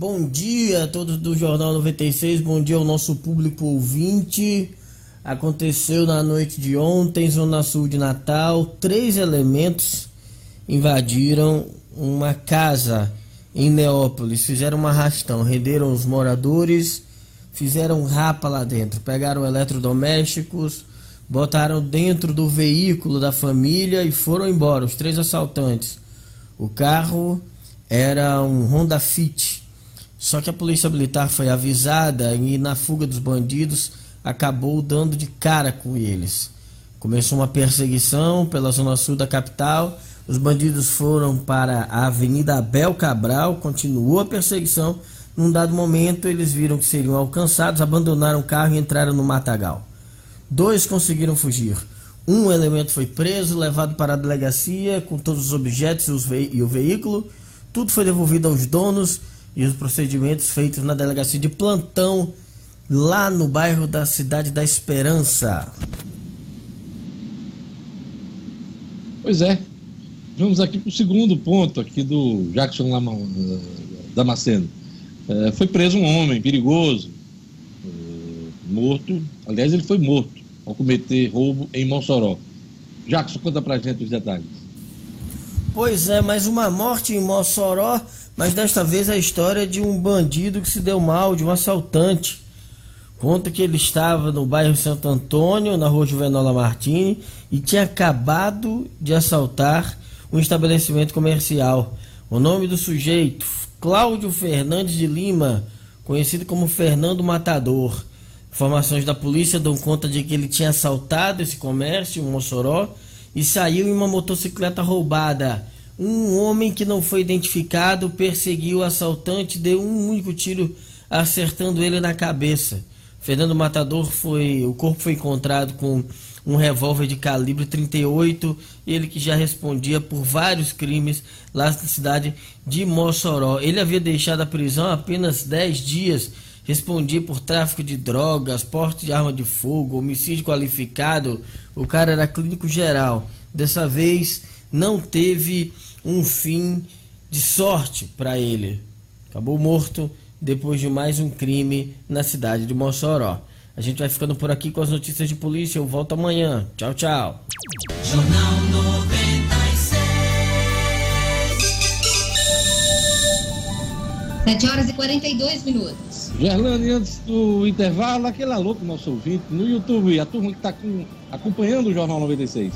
Bom dia a todos do Jornal 96, bom dia ao nosso público ouvinte. Aconteceu na noite de ontem, Zona Sul de Natal, três elementos invadiram uma casa em Neópolis, fizeram uma arrastão, renderam os moradores, fizeram rapa lá dentro, pegaram eletrodomésticos, botaram dentro do veículo da família e foram embora, os três assaltantes. O carro era um Honda Fit só que a polícia militar foi avisada e na fuga dos bandidos acabou dando de cara com eles. Começou uma perseguição pela zona sul da capital. Os bandidos foram para a Avenida Abel Cabral, continuou a perseguição. Num dado momento, eles viram que seriam alcançados, abandonaram o carro e entraram no matagal. Dois conseguiram fugir. Um elemento foi preso, levado para a delegacia com todos os objetos e o veículo. Tudo foi devolvido aos donos e os procedimentos feitos na delegacia de plantão lá no bairro da Cidade da Esperança. Pois é. Vamos aqui para o segundo ponto aqui do Jackson eh, Damasceno. É, foi preso um homem perigoso, é, morto. Aliás, ele foi morto ao cometer roubo em Mossoró. Jackson, conta pra gente os detalhes. Pois é, mais uma morte em Mossoró mas desta vez a história de um bandido que se deu mal, de um assaltante. Conta que ele estava no bairro Santo Antônio, na rua Juvenola Martini, e tinha acabado de assaltar um estabelecimento comercial. O nome do sujeito, Cláudio Fernandes de Lima, conhecido como Fernando Matador. Informações da polícia dão conta de que ele tinha assaltado esse comércio, em Mossoró, e saiu em uma motocicleta roubada um homem que não foi identificado perseguiu o assaltante, deu um único tiro acertando ele na cabeça. Fernando Matador foi, o corpo foi encontrado com um revólver de calibre 38, ele que já respondia por vários crimes lá na cidade de Mossoró. Ele havia deixado a prisão apenas 10 dias, respondia por tráfico de drogas, porte de arma de fogo, homicídio qualificado. O cara era clínico geral. Dessa vez não teve um fim de sorte para ele. Acabou morto depois de mais um crime na cidade de Mossoró. A gente vai ficando por aqui com as notícias de polícia. Eu volto amanhã. Tchau, tchau. Jornal 96. 7 horas e 42 minutos. Gerlane, antes do intervalo, aquele alô pro nosso ouvinte no YouTube, a turma que está acompanhando o Jornal 96.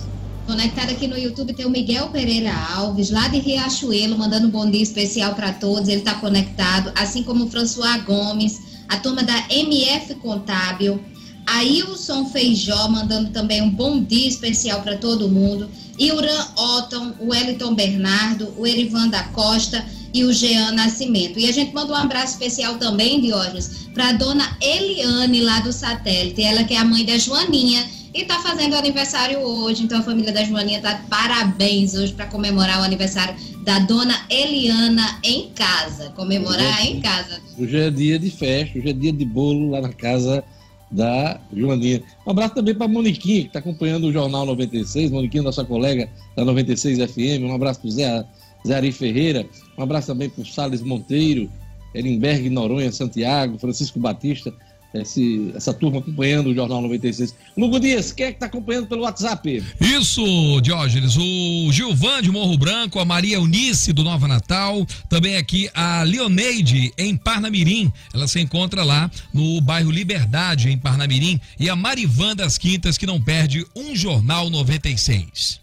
Conectado aqui no YouTube tem o Miguel Pereira Alves, lá de Riachuelo, mandando um bom dia especial para todos. Ele está conectado, assim como o François Gomes, a turma da MF Contábil, Ailson Feijó, mandando também um bom dia especial para todo mundo. Iuran Otton, o Wellington Bernardo, o Erivan da Costa e o Jean Nascimento. E a gente manda um abraço especial também, Diógenes, para dona Eliane, lá do satélite. Ela que é a mãe da Joaninha e está fazendo aniversário hoje. Então a família da Joaninha está de parabéns hoje para comemorar o aniversário da dona Eliana em casa. Comemorar hoje, em casa. Hoje é dia de festa, hoje é dia de bolo lá na casa da Joaninha. Um abraço também para a Moniquinha, que está acompanhando o Jornal 96. Moniquinha, nossa colega da 96 FM. Um abraço para o Zé, Zé Ari Ferreira. Um abraço também para o Salles Monteiro, Erenberg Noronha, Santiago, Francisco Batista esse, essa turma acompanhando o Jornal 96. Lugo Dias, quem é que está acompanhando pelo WhatsApp? Isso, Diógenes. O Gilvan de Morro Branco, a Maria Eunice do Nova Natal, também aqui a Leoneide em Parnamirim. Ela se encontra lá no bairro Liberdade, em Parnamirim. E a Marivan das Quintas, que não perde um Jornal 96.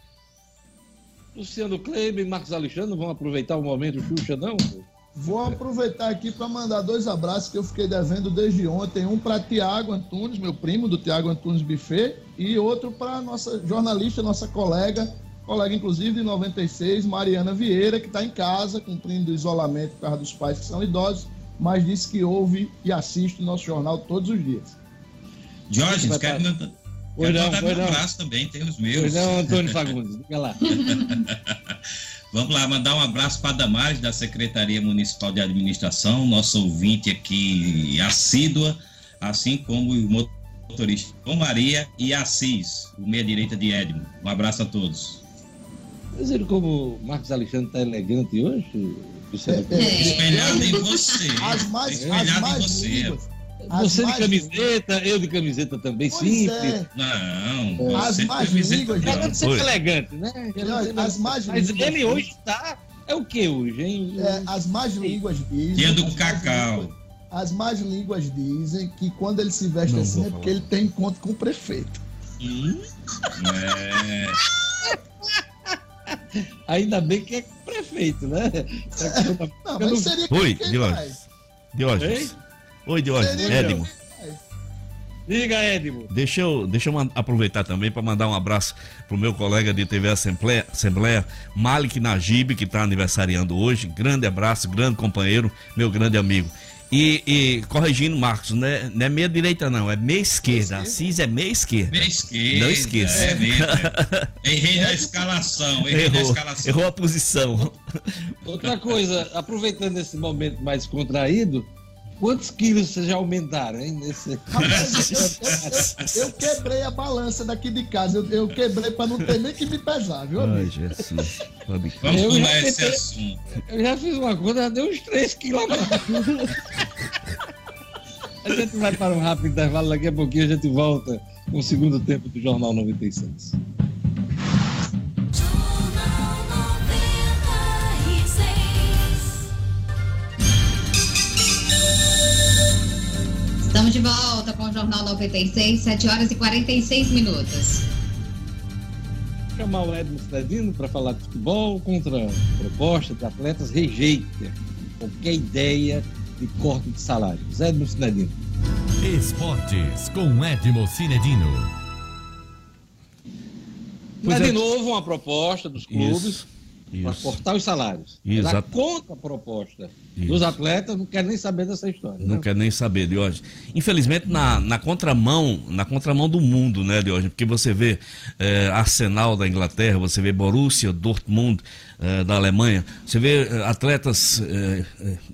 Luciano Kleber e Marcos Alexandre vão aproveitar o momento Xuxa, não? Vou aproveitar aqui para mandar dois abraços que eu fiquei devendo desde ontem. Um para Tiago Antunes, meu primo do Tiago Antunes Buffet, e outro para nossa jornalista, nossa colega, colega inclusive de 96, Mariana Vieira, que está em casa, cumprindo isolamento por causa dos pais que são idosos, mas disse que ouve e assiste o nosso jornal todos os dias. Jorge, quero mandar, quero não, mandar um abraço também, tem os meus. Pois não, Antônio Fagundes, diga lá. Vamos lá, mandar um abraço para Damares, da Secretaria Municipal de Administração, nosso ouvinte aqui assídua, assim como o motorista João Maria e Assis, o meia-direita de Edmo. Um abraço a todos. Mas ele, como Marcos Alexandre está elegante hoje, é, é. Espelhado em você. As mais, espelhado as mais em você. Línguas você de camiseta, eu de camiseta também, pois simples. É. Não, as más línguas. Elegante sempre elegante, né? As más Mas ele hoje está. É o que hoje, hein? É, as más línguas dizem. Dia do cacau. As más línguas dizem que quando ele se veste não assim é porque ele tem encontro com o prefeito. Hum? É. Ainda bem que é prefeito, né? Não, mas seria Oi, Diógenes. Diógenes. Oi, Diógenes. Edmo. Diga, Edmo. Deixa eu, deixa eu aproveitar também para mandar um abraço pro meu colega de TV Assembleia, Assembleia Malik Najib, que está aniversariando hoje. Grande abraço, grande companheiro, meu grande amigo. E, e, corrigindo, Marcos, não é, não é meia direita, não, é meia esquerda. Assis é meia esquerda. Meia esquerda. Não esqueça. É mesmo. Errei na escalação. Errei errou, na escalação. Errou a posição. Outra coisa, aproveitando esse momento mais contraído, Quantos quilos vocês já aumentaram, hein? Nesse... Eu, eu, eu, quebrei a balança daqui de casa. Eu, eu quebrei para não ter nem que me pesar, viu? Ai, Jesus. Vamos pular esse assunto. Eu já fiz uma conta, já deu uns 3 quilos. a gente vai para um rápido intervalo, daqui a pouquinho a gente volta com o segundo tempo do Jornal 96. Estamos de volta com o Jornal 96, 7 horas e 46 minutos. Chamar o Edmo Cidadino para falar de futebol contra a proposta de atletas rejeita qualquer ideia de corte de salários. Edmo Cidadino. Esportes com Edmo Cinedino. Mas, é de novo, uma proposta dos clubes. Isso para cortar os salários. Exato. A contra proposta Isso. dos atletas não quer nem saber dessa história. Não né? quer nem saber, Diógenes. Infelizmente, na, na contramão, na contramão do mundo, né, Diógenes? Porque você vê é, Arsenal da Inglaterra, você vê Borussia, Dortmund é, da Alemanha, você vê é, atletas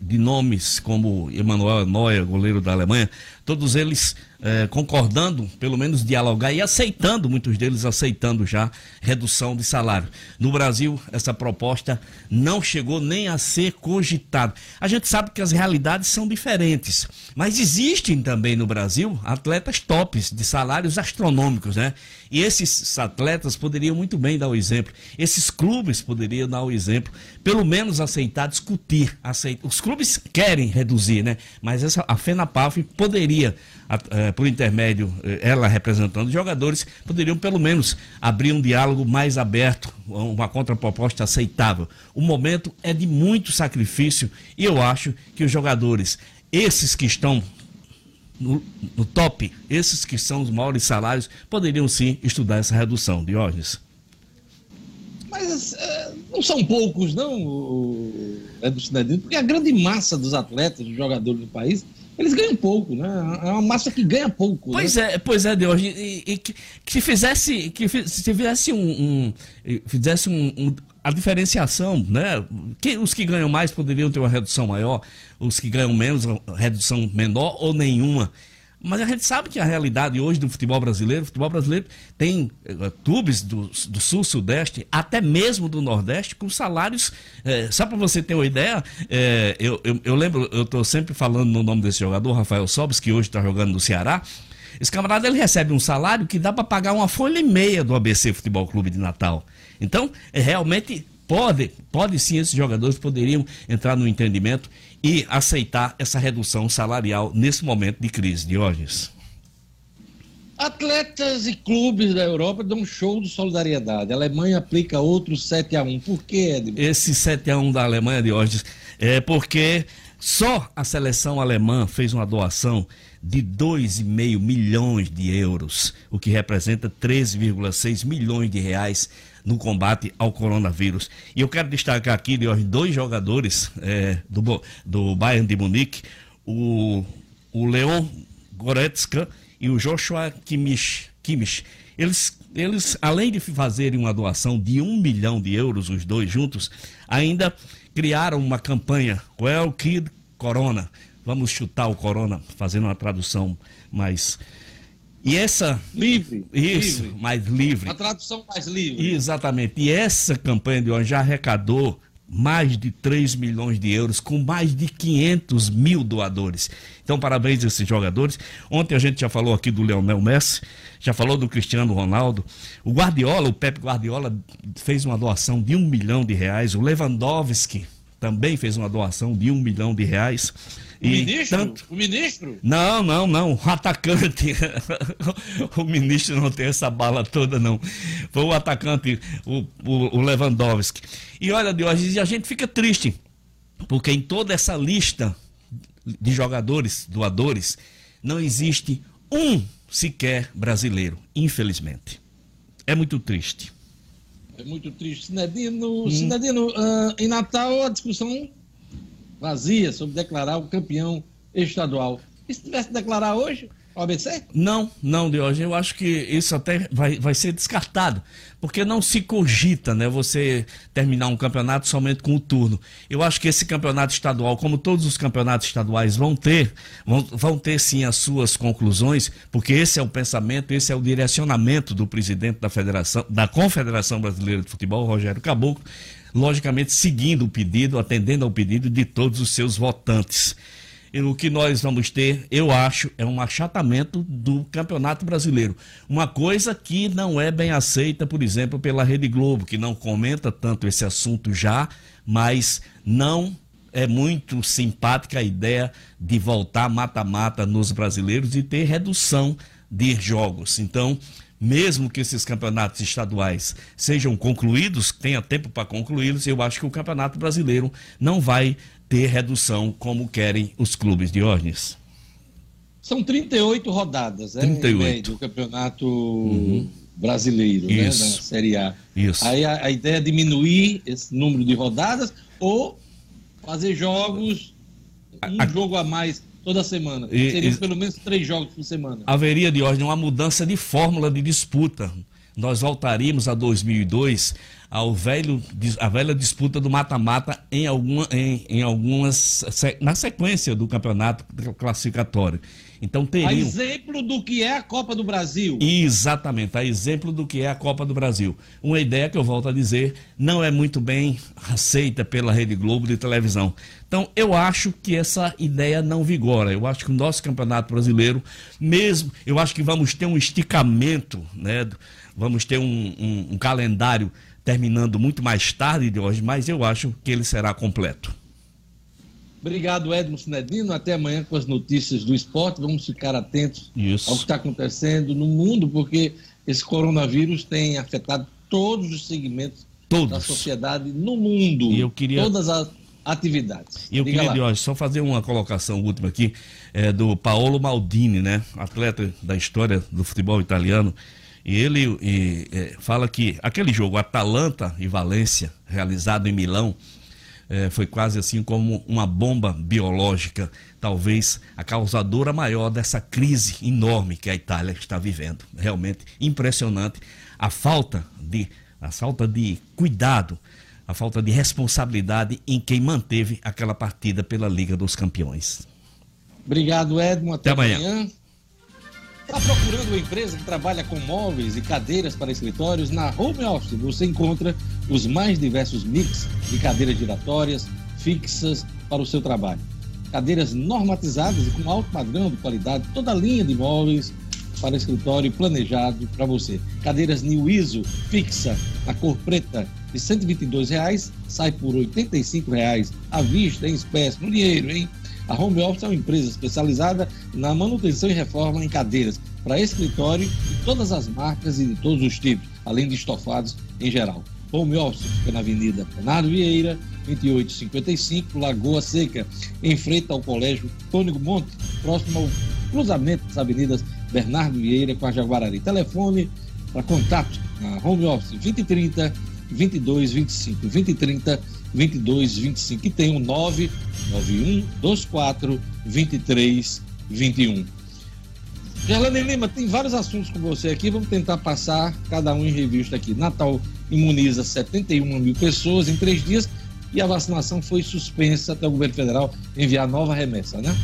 de nomes como Emanuel Neuer, goleiro da Alemanha, todos eles é, concordando, pelo menos dialogar e aceitando, muitos deles aceitando já redução de salário. No Brasil, essa proposta não chegou nem a ser cogitada. A gente sabe que as realidades são diferentes, mas existem também no Brasil atletas tops de salários astronômicos, né? E esses atletas poderiam muito bem dar o exemplo. Esses clubes poderiam dar o exemplo, pelo menos aceitar, discutir. Aceitar. Os clubes querem reduzir, né? Mas essa, a FENAPAF poderia, é, por intermédio, é, ela representando os jogadores, poderiam pelo menos abrir um diálogo mais aberto, uma contraproposta aceitável. O momento é de muito sacrifício e eu acho que os jogadores, esses que estão no, no, top, esses que são os maiores salários, poderiam sim estudar essa redução, Diógenes. Mas é, não são poucos, não, é do porque a grande massa dos atletas, dos jogadores do país, eles ganham pouco, né? É uma massa que ganha pouco. Pois né? é, pois é, Deus. E, e que, que, se fizesse, que se fizesse um, um fizesse um, um, a diferenciação, né? Que, os que ganham mais poderiam ter uma redução maior, os que ganham menos, redução menor ou nenhuma. Mas a gente sabe que a realidade hoje do futebol brasileiro, o futebol brasileiro tem uh, clubes do, do sul, sudeste, até mesmo do nordeste, com salários. Eh, só para você ter uma ideia, eh, eu, eu, eu, lembro, eu estou sempre falando no nome desse jogador, Rafael Sobis, que hoje está jogando no Ceará. Esse camarada ele recebe um salário que dá para pagar uma folha e meia do ABC Futebol Clube de Natal. Então, é, realmente pode, pode sim, esses jogadores poderiam entrar no entendimento e aceitar essa redução salarial nesse momento de crise, Diógenes? Atletas e clubes da Europa dão um show de solidariedade. A Alemanha aplica outro 7 a 1 Por quê, Edmund? Esse 7 a 1 da Alemanha, Diógenes, é porque só a seleção alemã fez uma doação de 2,5 milhões de euros, o que representa 13,6 milhões de reais no combate ao coronavírus. E eu quero destacar aqui de dois jogadores é, do, do Bayern de Munique, o, o Leon Goretzka e o Joshua Kimmich. Kimmich. Eles, eles, além de fazerem uma doação de um milhão de euros, os dois juntos, ainda criaram uma campanha, Well Kid Corona. Vamos chutar o Corona, fazendo uma tradução mais e essa. Livre. Isso, livre. mais livre. A tradução mais livre. Exatamente. E essa campanha de hoje já arrecadou mais de 3 milhões de euros, com mais de 500 mil doadores. Então, parabéns a esses jogadores. Ontem a gente já falou aqui do Leonel Messi, já falou do Cristiano Ronaldo. O Guardiola, o Pepe Guardiola, fez uma doação de um milhão de reais. O Lewandowski também fez uma doação de um milhão de reais. O ministro? Tanto... O ministro? Não, não, não. O atacante. o ministro não tem essa bala toda, não. Foi o atacante, o, o, o Lewandowski. E olha, Diógenes, a gente fica triste, porque em toda essa lista de jogadores, doadores, não existe um sequer brasileiro, infelizmente. É muito triste. É muito triste. Sinedino, hum. Uh, em Natal a discussão vazia sobre declarar o campeão estadual. E se tivesse declarar hoje, o ABC? Não, não, hoje. Eu acho que isso até vai, vai ser descartado. Porque não se cogita, né? Você terminar um campeonato somente com o turno. Eu acho que esse campeonato estadual, como todos os campeonatos estaduais vão ter, vão, vão ter sim as suas conclusões, porque esse é o pensamento, esse é o direcionamento do presidente da Federação, da Confederação Brasileira de Futebol, Rogério Caboclo, logicamente seguindo o pedido, atendendo ao pedido de todos os seus votantes. E o que nós vamos ter, eu acho, é um achatamento do Campeonato Brasileiro. Uma coisa que não é bem aceita, por exemplo, pela Rede Globo, que não comenta tanto esse assunto já, mas não é muito simpática a ideia de voltar mata-mata nos brasileiros e ter redução de jogos. Então, mesmo que esses campeonatos estaduais sejam concluídos, tenha tempo para concluí-los, eu acho que o Campeonato Brasileiro não vai ter redução como querem os clubes de Ornes. São 38 rodadas, 38. É, do Campeonato uhum. Brasileiro, Isso. né, da Série A. Isso. Aí a, a ideia é diminuir esse número de rodadas ou fazer jogos, um a, jogo a mais toda semana. E, Seriam e, pelo menos três jogos por semana. Haveria, de ordem, uma mudança de fórmula de disputa. nós voltaríamos a 2002 ao velho, a velha disputa do mata-mata em, alguma, em, em algumas na sequência do campeonato classificatório. Então teriam. A exemplo do que é a Copa do Brasil. Exatamente, a exemplo do que é a Copa do Brasil. Uma ideia que eu volto a dizer não é muito bem aceita pela Rede Globo de televisão. Então eu acho que essa ideia não vigora. Eu acho que o nosso campeonato brasileiro, mesmo, eu acho que vamos ter um esticamento, né? Vamos ter um, um, um calendário terminando muito mais tarde de hoje, mas eu acho que ele será completo. Obrigado, Edmo Sinedino. Até amanhã com as notícias do esporte. Vamos ficar atentos Isso. ao que está acontecendo no mundo, porque esse coronavírus tem afetado todos os segmentos todos. da sociedade no mundo. E eu queria... Todas as atividades. E eu Diga queria, hoje, só fazer uma colocação última aqui, é, do Paolo Maldini, né? Atleta da história do futebol italiano. E ele e, é, fala que aquele jogo Atalanta e Valência, realizado em Milão, é, foi quase assim como uma bomba biológica, talvez a causadora maior dessa crise enorme que a Itália está vivendo. Realmente impressionante a falta de, a falta de cuidado, a falta de responsabilidade em quem manteve aquela partida pela Liga dos Campeões. Obrigado, Edmo. Até, Até amanhã. amanhã. Está procurando uma empresa que trabalha com móveis e cadeiras para escritórios? Na Home Office você encontra os mais diversos mix de cadeiras giratórias, fixas para o seu trabalho. Cadeiras normatizadas e com alto padrão de qualidade, toda a linha de móveis para escritório planejado para você. Cadeiras New ISO fixa na cor preta de 122 reais, sai por 85 reais à vista, em espécie, no dinheiro, hein? A Home Office é uma empresa especializada na manutenção e reforma em cadeiras para escritório de todas as marcas e de todos os tipos, além de estofados em geral. Home Office fica na Avenida Bernardo Vieira, 2855, Lagoa Seca, em frente ao Colégio Cônigo Monte, próximo ao cruzamento das avenidas Bernardo Vieira com a Jaguarari. Telefone para contato na Home Office 2030 2225 2030 2225 e tem o 991 24 23 21. Gerlane Lima, tem vários assuntos com você aqui, vamos tentar passar cada um em revista aqui. Natal imuniza 71 mil pessoas em três dias e a vacinação foi suspensa até o governo federal enviar nova remessa, né?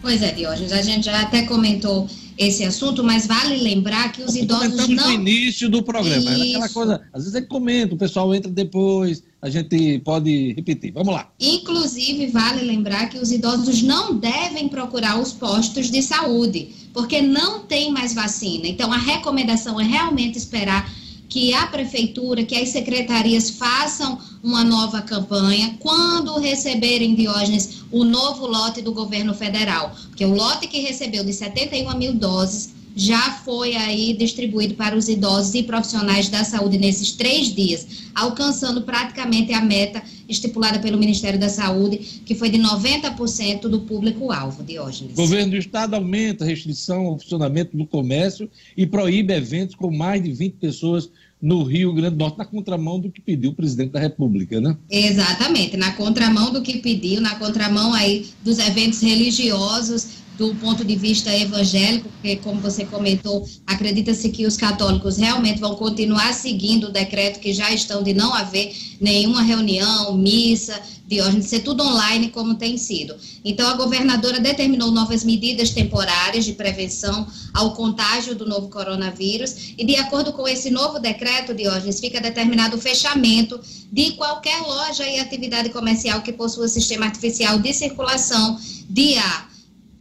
Pois é, Diógenes, a gente já até comentou esse assunto, mas vale lembrar que os idosos não... no início do programa, Isso. aquela coisa, às vezes ele comenta, o pessoal entra depois, a gente pode repetir. Vamos lá. Inclusive, vale lembrar que os idosos não devem procurar os postos de saúde, porque não tem mais vacina. Então, a recomendação é realmente esperar que a prefeitura, que as secretarias façam uma nova campanha quando receberem, Diógenes, o novo lote do governo federal. Porque o lote que recebeu de 71 mil doses já foi aí distribuído para os idosos e profissionais da saúde nesses três dias, alcançando praticamente a meta estipulada pelo Ministério da Saúde, que foi de 90% do público-alvo, Diógenes. O governo do Estado aumenta a restrição ao funcionamento do comércio e proíbe eventos com mais de 20 pessoas no Rio Grande do Norte, na contramão do que pediu o presidente da República, né? Exatamente, na contramão do que pediu, na contramão aí dos eventos religiosos do ponto de vista evangélico, porque, como você comentou, acredita-se que os católicos realmente vão continuar seguindo o decreto que já estão de não haver nenhuma reunião, missa, de ordem de ser tudo online, como tem sido. Então, a governadora determinou novas medidas temporárias de prevenção ao contágio do novo coronavírus, e, de acordo com esse novo decreto, Diógenes, fica determinado o fechamento de qualquer loja e atividade comercial que possua sistema artificial de circulação de ar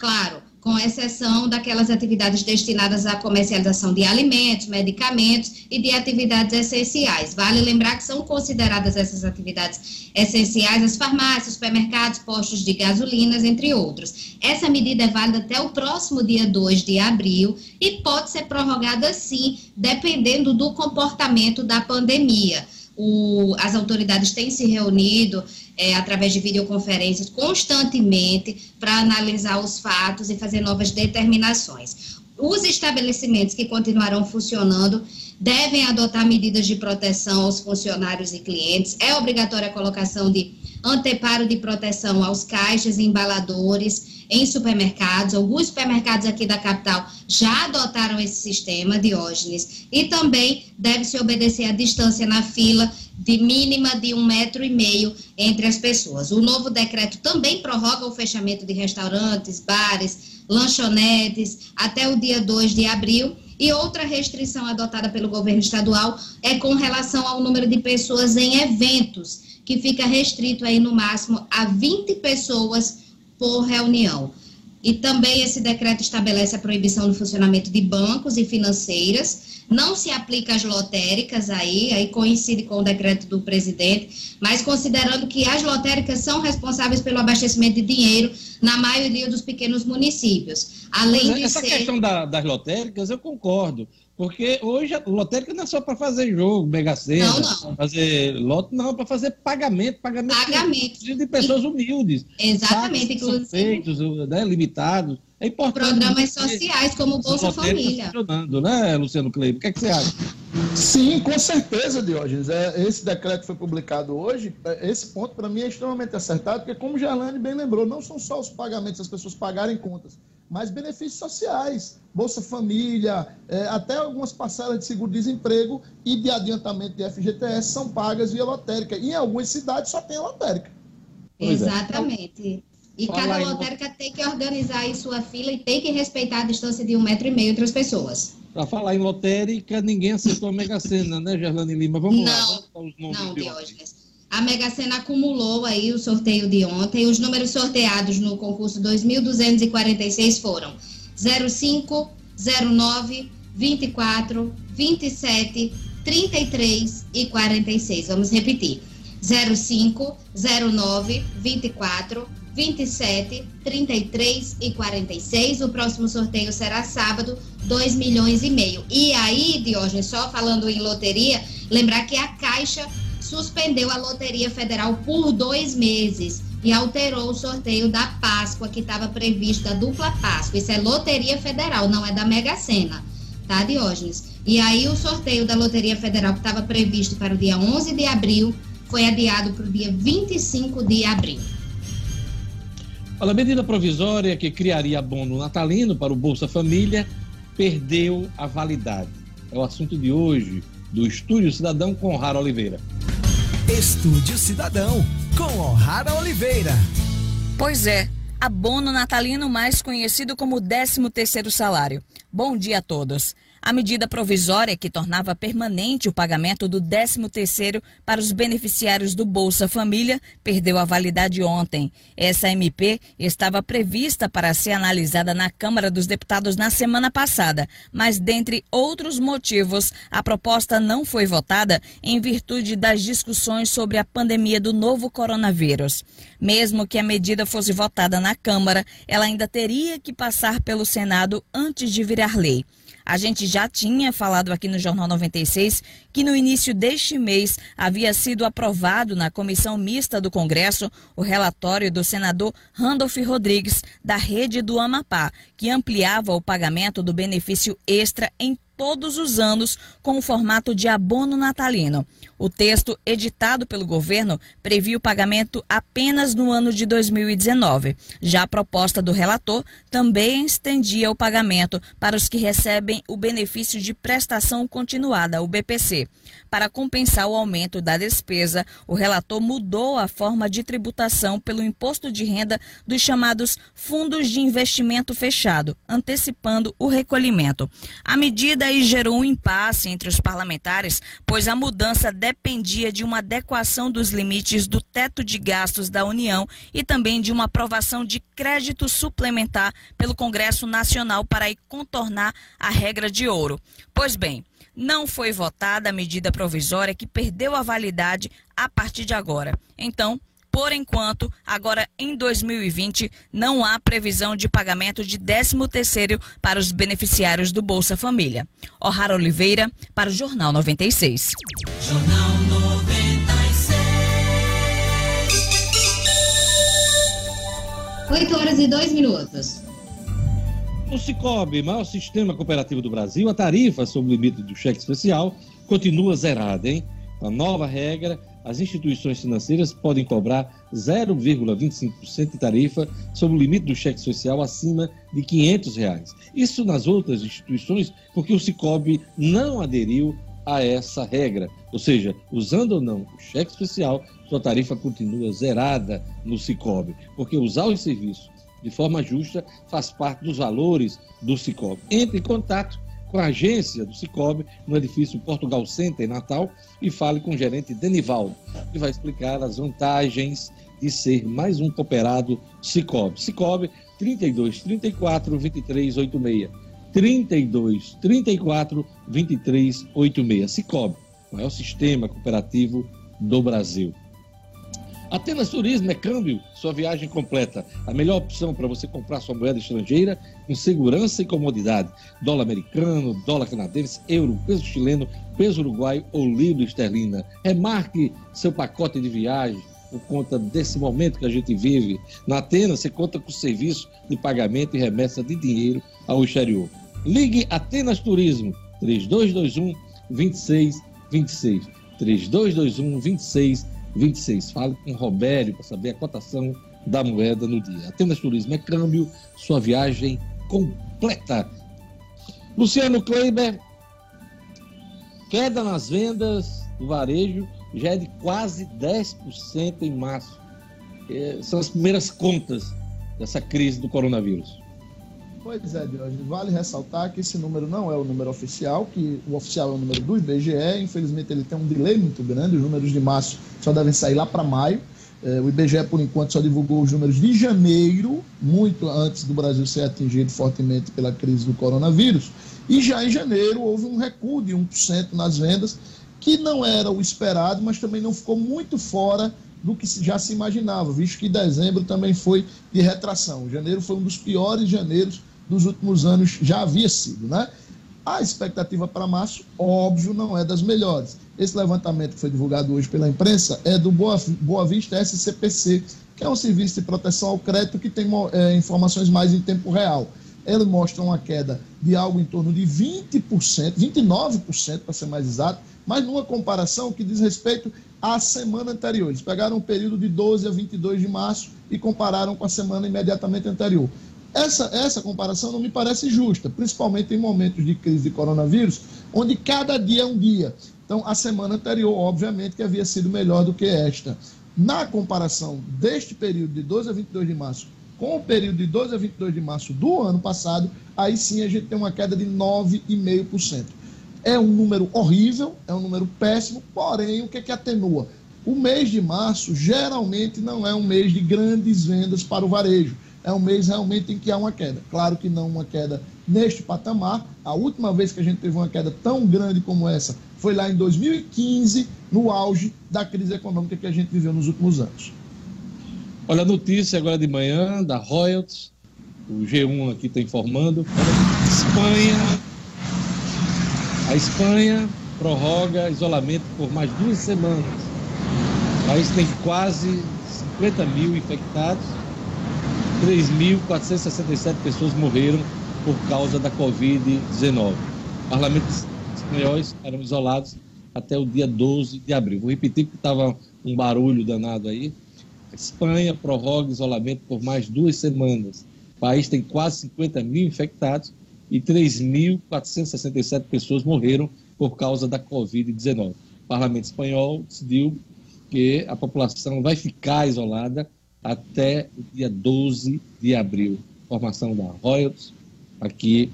claro, com exceção daquelas atividades destinadas à comercialização de alimentos, medicamentos e de atividades essenciais. Vale lembrar que são consideradas essas atividades essenciais as farmácias, supermercados, postos de gasolinas, entre outros. Essa medida é válida até o próximo dia 2 de abril e pode ser prorrogada sim, dependendo do comportamento da pandemia. O, as autoridades têm se reunido é, através de videoconferências constantemente para analisar os fatos e fazer novas determinações. Os estabelecimentos que continuarão funcionando devem adotar medidas de proteção aos funcionários e clientes. É obrigatória a colocação de anteparo de proteção aos caixas e embaladores em supermercados. Alguns supermercados aqui da capital já adotaram esse sistema, Diógenes, e também deve-se obedecer a distância na fila de mínima de um metro e meio entre as pessoas. O novo decreto também prorroga o fechamento de restaurantes, bares, lanchonetes até o dia 2 de abril. E outra restrição adotada pelo governo estadual é com relação ao número de pessoas em eventos, que fica restrito aí no máximo a 20 pessoas por reunião. E também esse decreto estabelece a proibição do funcionamento de bancos e financeiras. Não se aplica às lotéricas aí, aí coincide com o decreto do presidente, mas considerando que as lotéricas são responsáveis pelo abastecimento de dinheiro na maioria dos pequenos municípios. Além Mas de essa ser... questão da- das lotéricas, eu concordo. Porque hoje a lotérica não é só para fazer jogo, mega sena, Não, não. fazer lote, não, para fazer pagamento, pagamento, Pagamento. de, de pessoas humildes. Exatamente, inclusive feitos, né, limitados. É importante. programas sociais como Bolsa Família. funcionando, né, Luciano Kleber? O que, é que você acha? Sim, com certeza, Diógenes. É, esse decreto que foi publicado hoje, é, esse ponto para mim é extremamente acertado, porque como Gerlane bem lembrou, não são só os pagamentos, as pessoas pagarem contas, mas benefícios sociais, Bolsa Família, é, até algumas parcelas de seguro-desemprego e de adiantamento de FGTS são pagas via lotérica. E em algumas cidades só tem a lotérica. É. Exatamente. E Fala cada aí, lotérica tem que organizar aí sua fila e tem que respeitar a distância de um metro e meio entre as pessoas. Para falar em lotérica, ninguém acertou a Mega Sena, né, Gerlane Lima? Vamos lá, Não, vamos para os nomes Não. Diógenes. A Mega Sena acumulou aí o sorteio de ontem. Os números sorteados no concurso 2.246 foram 05, 09, 24, 27, 33 e 46. Vamos repetir. 05, 09, 24, 27, 33 e 46. O próximo sorteio será sábado, 2 milhões e meio. E aí, Diógenes, só falando em loteria, lembrar que a Caixa suspendeu a Loteria Federal por dois meses e alterou o sorteio da Páscoa, que estava previsto, da dupla Páscoa. Isso é Loteria Federal, não é da Mega Sena, tá, Diógenes? E aí o sorteio da Loteria Federal, que estava previsto para o dia 11 de abril, foi adiado para o dia 25 de abril. A medida provisória que criaria abono natalino para o Bolsa Família perdeu a validade. É o assunto de hoje do Estúdio Cidadão com Rara Oliveira. Estúdio Cidadão, com O'Hara Oliveira. Pois é, abono natalino mais conhecido como 13º salário. Bom dia a todos. A medida provisória que tornava permanente o pagamento do 13º para os beneficiários do Bolsa Família perdeu a validade ontem. Essa MP estava prevista para ser analisada na Câmara dos Deputados na semana passada, mas dentre outros motivos, a proposta não foi votada em virtude das discussões sobre a pandemia do novo coronavírus. Mesmo que a medida fosse votada na Câmara, ela ainda teria que passar pelo Senado antes de virar lei. A gente já tinha falado aqui no Jornal 96 que no início deste mês havia sido aprovado na comissão mista do Congresso o relatório do senador Randolph Rodrigues, da Rede do Amapá, que ampliava o pagamento do benefício extra em todos os anos com o formato de abono natalino. O texto editado pelo governo previa o pagamento apenas no ano de 2019. Já a proposta do relator também estendia o pagamento para os que recebem o benefício de prestação continuada, o BPC. Para compensar o aumento da despesa, o relator mudou a forma de tributação pelo imposto de renda dos chamados fundos de investimento fechado, antecipando o recolhimento. A medida aí gerou um impasse entre os parlamentares, pois a mudança dependia de uma adequação dos limites do teto de gastos da União e também de uma aprovação de crédito suplementar pelo Congresso Nacional para contornar a regra de ouro. Pois bem, não foi votada a medida provisória que perdeu a validade a partir de agora. Então, por enquanto, agora em 2020, não há previsão de pagamento de 13º para os beneficiários do Bolsa Família. O'Hara Oliveira, para o Jornal 96. Jornal 96. 8 horas e 2 minutos. No Cicobi, maior sistema cooperativo do Brasil, a tarifa sobre o limite do cheque especial continua zerada, hein? A nova regra, as instituições financeiras podem cobrar 0,25% de tarifa sobre o limite do cheque social acima de 500 reais. Isso nas outras instituições, porque o Cicobi não aderiu a essa regra. Ou seja, usando ou não o cheque especial, sua tarifa continua zerada no Cicobi, porque usar os serviços de forma justa faz parte dos valores do Cicobi. Entre em contato com a agência do Cicobi no edifício Portugal Center em Natal e fale com o gerente Denivaldo, que vai explicar as vantagens de ser mais um cooperado Cicobi. Cicobi 32 34 23 86. 32 34 23 86. Cicobi, maior sistema cooperativo do Brasil. Atenas Turismo é câmbio, sua viagem completa. A melhor opção para você comprar sua moeda estrangeira com segurança e comodidade. Dólar americano, dólar canadense, euro, peso chileno, peso uruguaio ou libra esterlina. Remarque seu pacote de viagem por conta desse momento que a gente vive. Na Atenas, você conta com serviço de pagamento e remessa de dinheiro ao exterior. Ligue Atenas Turismo, 3221 2626. 3221 2626. 26. Fale com Robério para saber a cotação da moeda no dia. Atenas Turismo é câmbio, sua viagem completa. Luciano Kleiber, queda nas vendas do varejo já é de quase 10% em março. É, são as primeiras contas dessa crise do coronavírus. Pois é, Diógenes. Vale ressaltar que esse número não é o número oficial, que o oficial é o número do IBGE. Infelizmente, ele tem um delay muito grande. Os números de março só devem sair lá para maio. É, o IBGE, por enquanto, só divulgou os números de janeiro, muito antes do Brasil ser atingido fortemente pela crise do coronavírus. E já em janeiro houve um recuo de 1% nas vendas, que não era o esperado, mas também não ficou muito fora do que já se imaginava, visto que dezembro também foi de retração. Janeiro foi um dos piores janeiros dos últimos anos já havia sido, né? A expectativa para março, óbvio, não é das melhores. Esse levantamento que foi divulgado hoje pela imprensa é do Boa, Boa Vista SCPC, que é um serviço de proteção ao crédito que tem é, informações mais em tempo real. Ele mostra uma queda de algo em torno de 20%, 29% para ser mais exato, mas numa comparação que diz respeito à semana anterior. Eles pegaram o período de 12 a 22 de março e compararam com a semana imediatamente anterior. Essa, essa comparação não me parece justa, principalmente em momentos de crise de coronavírus, onde cada dia é um dia. Então, a semana anterior, obviamente, que havia sido melhor do que esta. Na comparação deste período de 12 a 22 de março com o período de 12 a 22 de março do ano passado, aí sim a gente tem uma queda de 9,5%. É um número horrível, é um número péssimo, porém, o que, é que atenua? O mês de março geralmente não é um mês de grandes vendas para o varejo é um mês realmente em que há uma queda. Claro que não uma queda neste patamar. A última vez que a gente teve uma queda tão grande como essa foi lá em 2015, no auge da crise econômica que a gente viveu nos últimos anos. Olha a notícia agora de manhã da Royals, o G1 aqui está informando. Espanha, a Espanha prorroga isolamento por mais duas semanas. O país tem quase 50 mil infectados 3.467 pessoas morreram por causa da Covid-19. Parlamentos espanhóis eram isolados até o dia 12 de abril. Vou repetir porque estava um barulho danado aí. Espanha prorroga isolamento por mais duas semanas. O país tem quase 50 mil infectados e 3.467 pessoas morreram por causa da Covid-19. O parlamento espanhol decidiu que a população vai ficar isolada até o dia 12 de abril. Formação da Royals, aqui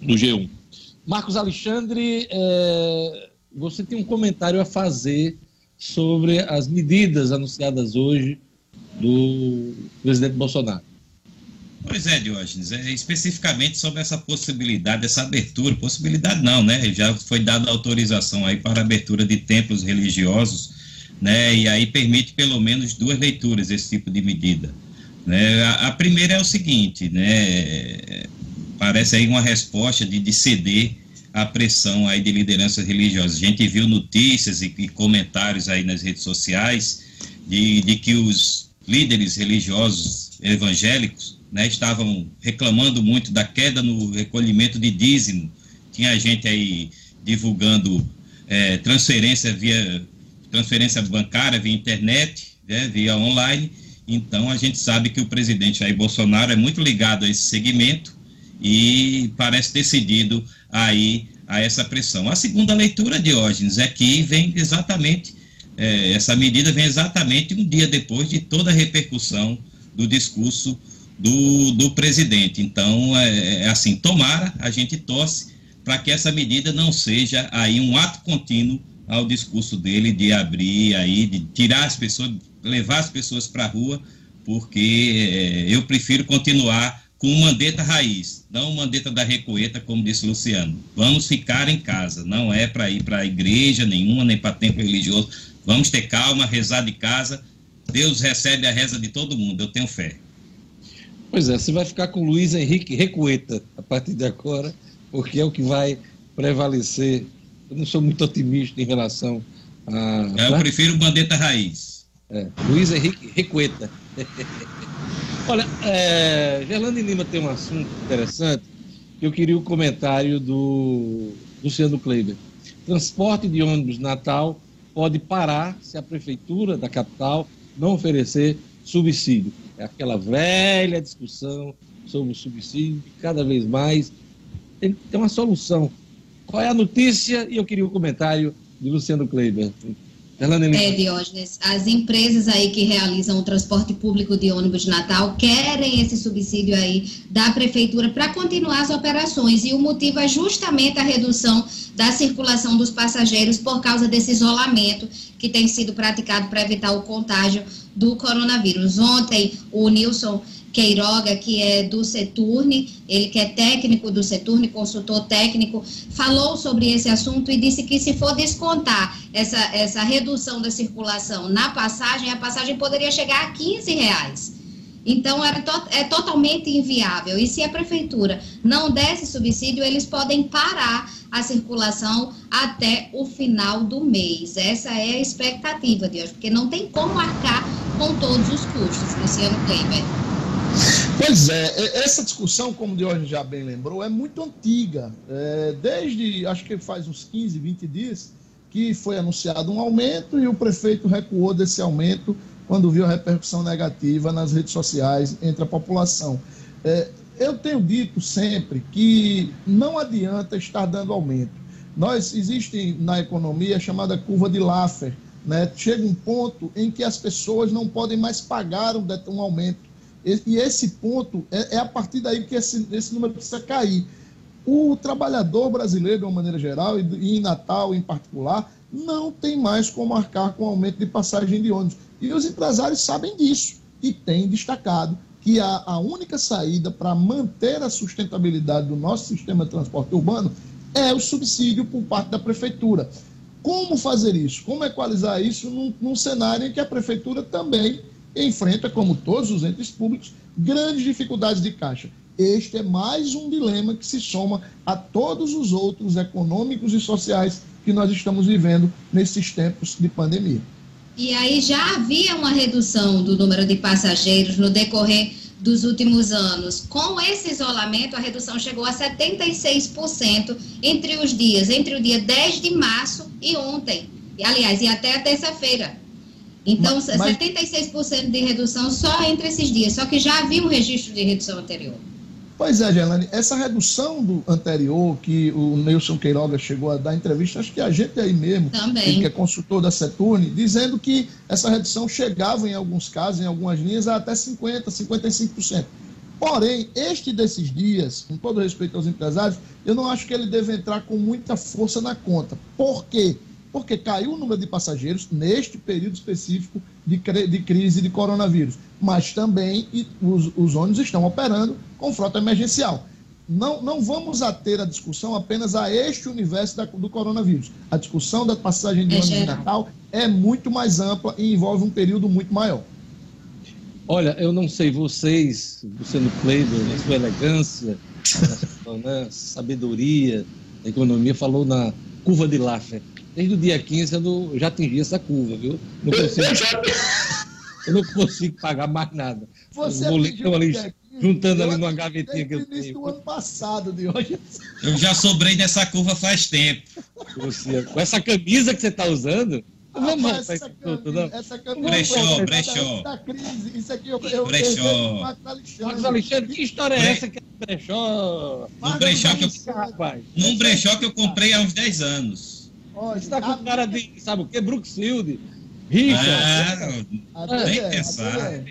no G1. Marcos Alexandre, é, você tem um comentário a fazer sobre as medidas anunciadas hoje do presidente Bolsonaro. Pois é, Diógenes, é, especificamente sobre essa possibilidade, essa abertura, possibilidade não, né? Já foi dada autorização aí para abertura de templos religiosos né? E aí permite pelo menos duas leituras esse tipo de medida. Né? A, a primeira é o seguinte, né? Parece aí uma resposta de, de ceder à pressão aí de lideranças religiosas. A gente viu notícias e, e comentários aí nas redes sociais de, de que os líderes religiosos evangélicos né, estavam reclamando muito da queda no recolhimento de dízimo. Tinha gente aí divulgando é, transferência via transferência bancária via internet, né, via online. Então a gente sabe que o presidente Jair Bolsonaro é muito ligado a esse segmento e parece decidido aí a essa pressão. A segunda leitura, Diógenes, é que vem exatamente, é, essa medida vem exatamente um dia depois de toda a repercussão do discurso do, do presidente. Então, é, é assim, tomara, a gente torce para que essa medida não seja aí um ato contínuo ao discurso dele de abrir aí, de tirar as pessoas, levar as pessoas para a rua, porque é, eu prefiro continuar com o Mandetta raiz, não o Mandetta da Recoeta, como disse Luciano. Vamos ficar em casa, não é para ir para igreja nenhuma, nem para templo religioso. Vamos ter calma, rezar de casa. Deus recebe a reza de todo mundo, eu tenho fé. Pois é, você vai ficar com Luiz Henrique Recoeta a partir de agora, porque é o que vai prevalecer. Eu não sou muito otimista em relação a. Eu né? prefiro o Mandetta raiz. É, Luiz Henrique Recoeta. Olha, é, Gerlando Lima tem um assunto interessante que eu queria o comentário do Luciano Kleiber. Transporte de ônibus Natal pode parar se a prefeitura da capital não oferecer subsídio. É aquela velha discussão sobre o subsídio que cada vez mais tem, tem uma solução. Qual é a notícia? E eu queria o comentário de Luciano Kleiber. É, Diógenes, as empresas aí que realizam o transporte público de ônibus de Natal querem esse subsídio aí da prefeitura para continuar as operações e o motivo é justamente a redução da circulação dos passageiros por causa desse isolamento que tem sido praticado para evitar o contágio do coronavírus. Ontem, o Nilson Queiroga, que é do Seturne, ele que é técnico do Seturne, consultor técnico, falou sobre esse assunto e disse que se for descontar essa, essa redução da circulação na passagem, a passagem poderia chegar a 15 reais. Então, era to é totalmente inviável. E se a prefeitura não der esse subsídio, eles podem parar a circulação até o final do mês. Essa é a expectativa de hoje, porque não tem como arcar com todos os custos, Luciano Kleiber. Pois é, essa discussão, como o Diógenes já bem lembrou, é muito antiga. É, desde, acho que faz uns 15, 20 dias, que foi anunciado um aumento e o prefeito recuou desse aumento quando viu a repercussão negativa nas redes sociais entre a população. É, eu tenho dito sempre que não adianta estar dando aumento. Nós existe na economia a chamada curva de Laffer, né? Chega um ponto em que as pessoas não podem mais pagar um, um aumento e esse ponto é, é a partir daí que esse, esse número precisa cair. O trabalhador brasileiro, de uma maneira geral, e em Natal em particular, não tem mais como arcar com aumento de passagem de ônibus. E os empresários sabem disso e têm destacado que a, a única saída para manter a sustentabilidade do nosso sistema de transporte urbano é o subsídio por parte da prefeitura. Como fazer isso? Como equalizar isso num, num cenário em que a prefeitura também enfrenta, como todos os entes públicos, grandes dificuldades de caixa. Este é mais um dilema que se soma a todos os outros econômicos e sociais que nós estamos vivendo nesses tempos de pandemia. E aí já havia uma redução do número de passageiros no decorrer dos últimos anos. Com esse isolamento, a redução chegou a 76% entre os dias, entre o dia 10 de março e ontem. E, aliás, e até a terça-feira. Então, mas, 76% de redução só entre esses dias, só que já havia um registro de redução anterior. Pois é, Gelane, essa redução do anterior que o Nelson Queiroga chegou a dar entrevista, acho que a gente aí mesmo, Também. que é consultor da Seturne, dizendo que essa redução chegava em alguns casos, em algumas linhas, a até 50%, 55%. Porém, este desses dias, com todo respeito aos empresários, eu não acho que ele deve entrar com muita força na conta. Por quê? Porque caiu o número de passageiros neste período específico de, de crise de coronavírus. Mas também os, os ônibus estão operando com frota emergencial. Não, não vamos a ter a discussão apenas a este universo da, do coronavírus. A discussão da passagem de é ônibus de Natal é muito mais ampla e envolve um período muito maior. Olha, eu não sei vocês, Luciano Kleiber, na sua elegância, na sua né, sabedoria da economia, falou na curva de Laffer desde o dia 15 eu, não, eu já atingi essa curva, viu? Não consigo, eu não consigo pagar mais nada. Você boletão ali, juntando ali numa gavetinha que eu tenho. do ano passado, de hoje. Eu já sobrei dessa curva faz tempo. Você, com essa camisa que você está usando, Vamos Rapaz, voltar essa camisa, essa camisa Brechó, da- brechó. Da crise, isso aqui eu, eu, Brechó. Marcos Alexandre. Marcos Alexandre, que história é Bre- essa que é brechó? Um brechó que eu, Rapaz, num brechó que eu comprei há uns 10 anos. Olha, você tá com a- cara de, sabe o quê? Brooksfield, Richard. Ah, dele nem é, pensar.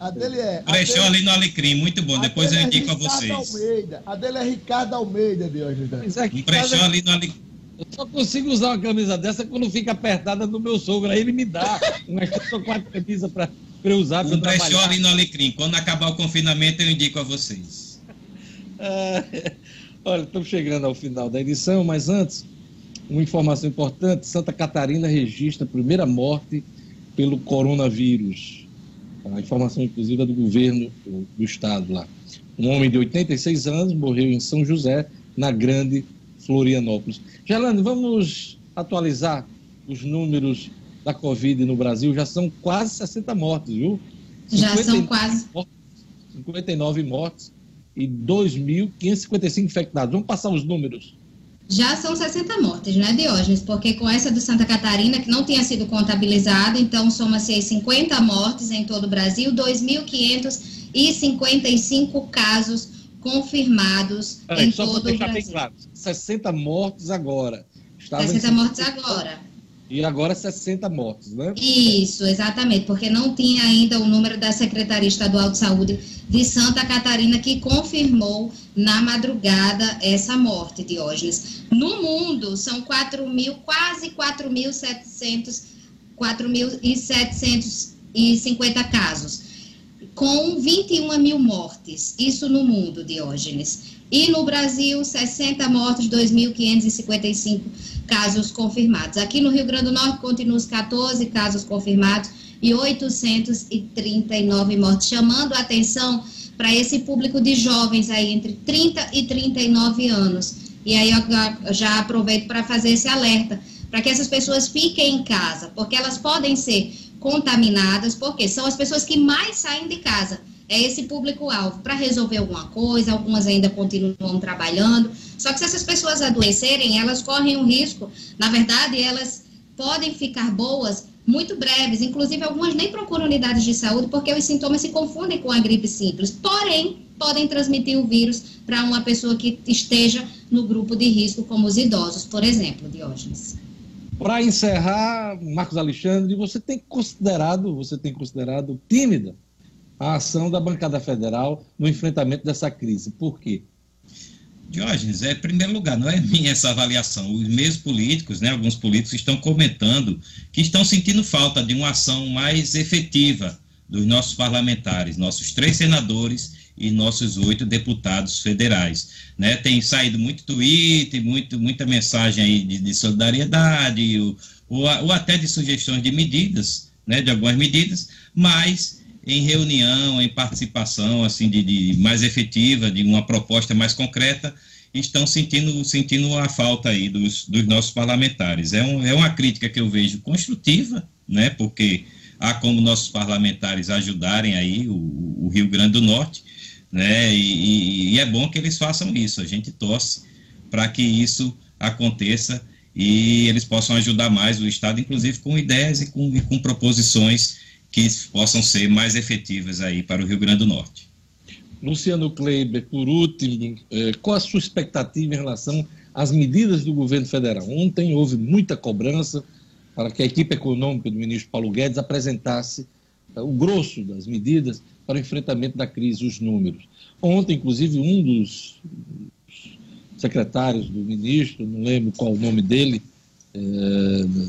A dele é. Dele é. brechó dele- ali no Alecrim, muito bom. Depois eu é indico a vocês. Almeida. A dele é Ricardo Almeida. Mas aqui Um brechó ali no Alecrim. eu só consigo usar uma camisa dessa quando fica apertada no meu sogro. Aí ele me dá umas três ou quatro camisas pra, pra eu usar, Um brechó ali no Alecrim. Quando acabar o confinamento, eu indico a vocês. Ah, olha, estamos chegando ao final da edição, mas antes, uma informação importante: Santa Catarina registra a primeira morte pelo coronavírus. A informação, inclusive, é do governo do, do estado lá. Um homem de 86 anos morreu em São José, na Grande Florianópolis. Gelane, vamos atualizar os números da Covid no Brasil. Já são quase 60 mortes, viu? Já são 59 quase. 59 mortes e 2.555 infectados. Vamos passar os números. Já são 60 mortes, né, Diógenes? Porque com essa do Santa Catarina, que não tinha sido contabilizada, então soma-se aí 50 mortes em todo o Brasil, 2.555 casos confirmados Peraí, em todo o deixar bem Brasil. claro: 60 mortes agora. Estava em 60 mortes agora. E agora 60 mortes, né? Isso, exatamente, porque não tinha ainda o número da Secretaria Estadual de Saúde de Santa Catarina que confirmou na madrugada essa morte, Diógenes. No mundo, são 4 mil, quase 4.700, 4.750 casos, com 21 mil mortes, isso no mundo, Diógenes. E no Brasil, 60 mortes, 2.555 casos confirmados. Aqui no Rio Grande do Norte, continuam os 14 casos confirmados e 839 mortes, chamando a atenção para esse público de jovens aí entre 30 e 39 anos. E aí eu já aproveito para fazer esse alerta, para que essas pessoas fiquem em casa, porque elas podem ser contaminadas, porque são as pessoas que mais saem de casa. É esse público-alvo para resolver alguma coisa, algumas ainda continuam trabalhando. Só que se essas pessoas adoecerem, elas correm um risco. Na verdade, elas podem ficar boas muito breves, inclusive algumas nem procuram unidades de saúde porque os sintomas se confundem com a gripe simples. Porém, podem transmitir o vírus para uma pessoa que esteja no grupo de risco, como os idosos, por exemplo, Diógenes. Para encerrar, Marcos Alexandre, você tem considerado, você tem considerado tímida a ação da bancada federal no enfrentamento dessa crise. Por quê? Diógenes, é em primeiro lugar, não é minha essa avaliação. Os mesmos políticos, né, alguns políticos estão comentando que estão sentindo falta de uma ação mais efetiva dos nossos parlamentares, nossos três senadores e nossos oito deputados federais. Né? Tem saído muito tweet, muito, muita mensagem aí de, de solidariedade, ou, ou, ou até de sugestões de medidas, né, de algumas medidas, mas em reunião, em participação assim de, de, mais efetiva, de uma proposta mais concreta, estão sentindo, sentindo a falta aí dos, dos nossos parlamentares. É, um, é uma crítica que eu vejo construtiva, né, porque há como nossos parlamentares ajudarem aí o, o Rio Grande do Norte, né, e, e, é bom que eles façam isso. A gente torce para que isso aconteça e eles possam ajudar mais o Estado, inclusive com ideias e com, e com proposições que possam ser mais efetivas aí para o Rio Grande do Norte. Luciano Kleiber, por último, qual a sua expectativa em relação às medidas do governo federal? Ontem houve muita cobrança para que a equipe econômica do ministro Paulo Guedes apresentasse o grosso das medidas para o enfrentamento da crise, os números. Ontem, inclusive, um dos secretários do ministro, não lembro qual o nome dele, é,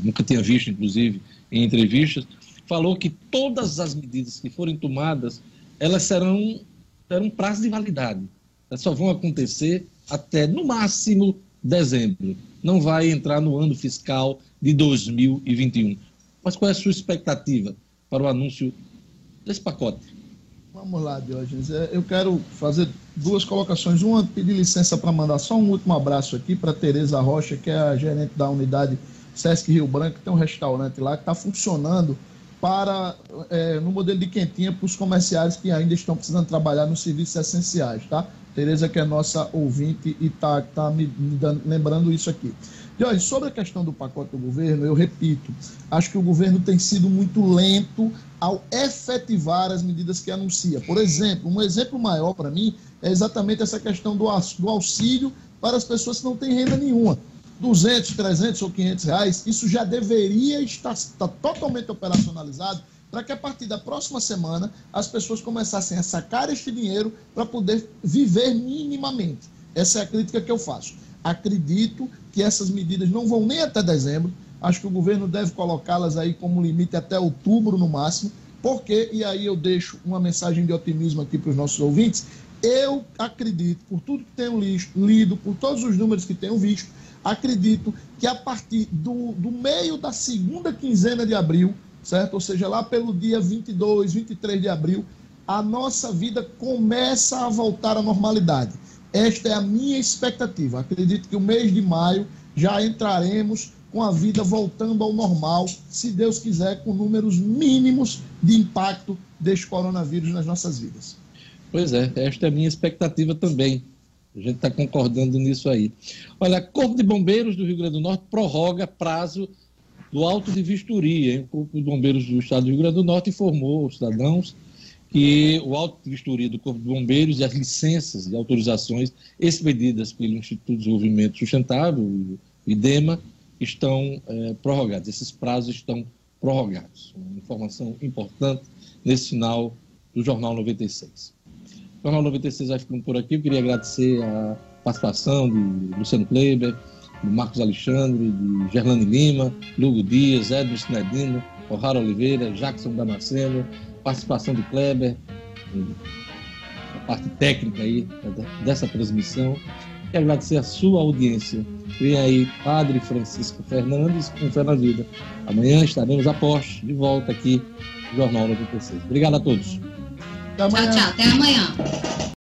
nunca tinha visto, inclusive, em entrevistas, falou que todas as medidas que forem tomadas, elas serão terão prazo de validade. Elas só vão acontecer até, no máximo, dezembro. Não vai entrar no ano fiscal de 2021. Mas qual é a sua expectativa para o anúncio desse pacote? Vamos lá, Diógenes. Eu quero fazer duas colocações. Uma, pedir licença para mandar só um último abraço aqui para Tereza Rocha, que é a gerente da unidade Sesc Rio Branco, tem um restaurante lá que está funcionando para é, no modelo de quentinha para os comerciais que ainda estão precisando trabalhar nos serviços essenciais, tá? Tereza, que é nossa ouvinte e está tá me, me dando, lembrando isso aqui. E olha, sobre a questão do pacote do governo, eu repito, acho que o governo tem sido muito lento ao efetivar as medidas que anuncia. Por exemplo, um exemplo maior para mim é exatamente essa questão do, do auxílio para as pessoas que não têm renda nenhuma. 200, 300 ou 500 reais, isso já deveria estar, estar totalmente operacionalizado para que a partir da próxima semana as pessoas começassem a sacar este dinheiro para poder viver minimamente. Essa é a crítica que eu faço. Acredito que essas medidas não vão nem até dezembro. Acho que o governo deve colocá-las aí como limite até outubro no máximo. Porque, e aí eu deixo uma mensagem de otimismo aqui para os nossos ouvintes, eu acredito, por tudo que tenho lido, por todos os números que tenho visto, acredito que a partir do, do meio da segunda quinzena de abril, certo? Ou seja, lá pelo dia 22, 23 de abril, a nossa vida começa a voltar à normalidade. Esta é a minha expectativa. Acredito que o mês de maio já entraremos com a vida voltando ao normal, se Deus quiser, com números mínimos de impacto deste coronavírus nas nossas vidas. Pois é, esta é a minha expectativa também. A gente está concordando nisso aí. Olha, Corpo de Bombeiros do Rio Grande do Norte prorroga prazo do auto de vistoria. Hein? O Corpo de Bombeiros do Estado do Rio Grande do Norte informou aos cidadãos que o auto de vistoria do Corpo de Bombeiros e as licenças e autorizações expedidas pelo Instituto de Desenvolvimento Sustentável, IDEMA, estão é, prorrogados. Esses prazos estão prorrogados. Uma informação importante nesse final do Jornal 96. Jornal 96 vai ficando por aqui. Eu queria agradecer a participação de Luciano Kleber, de Marcos Alexandre, de Gerlane Lima, Lugo Dias, Edson Sinedino, O'Hara Oliveira, Jackson Damasceno, participação de Kleber, a parte técnica aí dessa transmissão. Quero agradecer a sua audiência. Vem aí Padre Francisco Fernandes com Fé na Vida. Amanhã estaremos a poste de volta aqui no Jornal 96. Obrigado a todos tchau. Tchau, tchau. Até amanhã.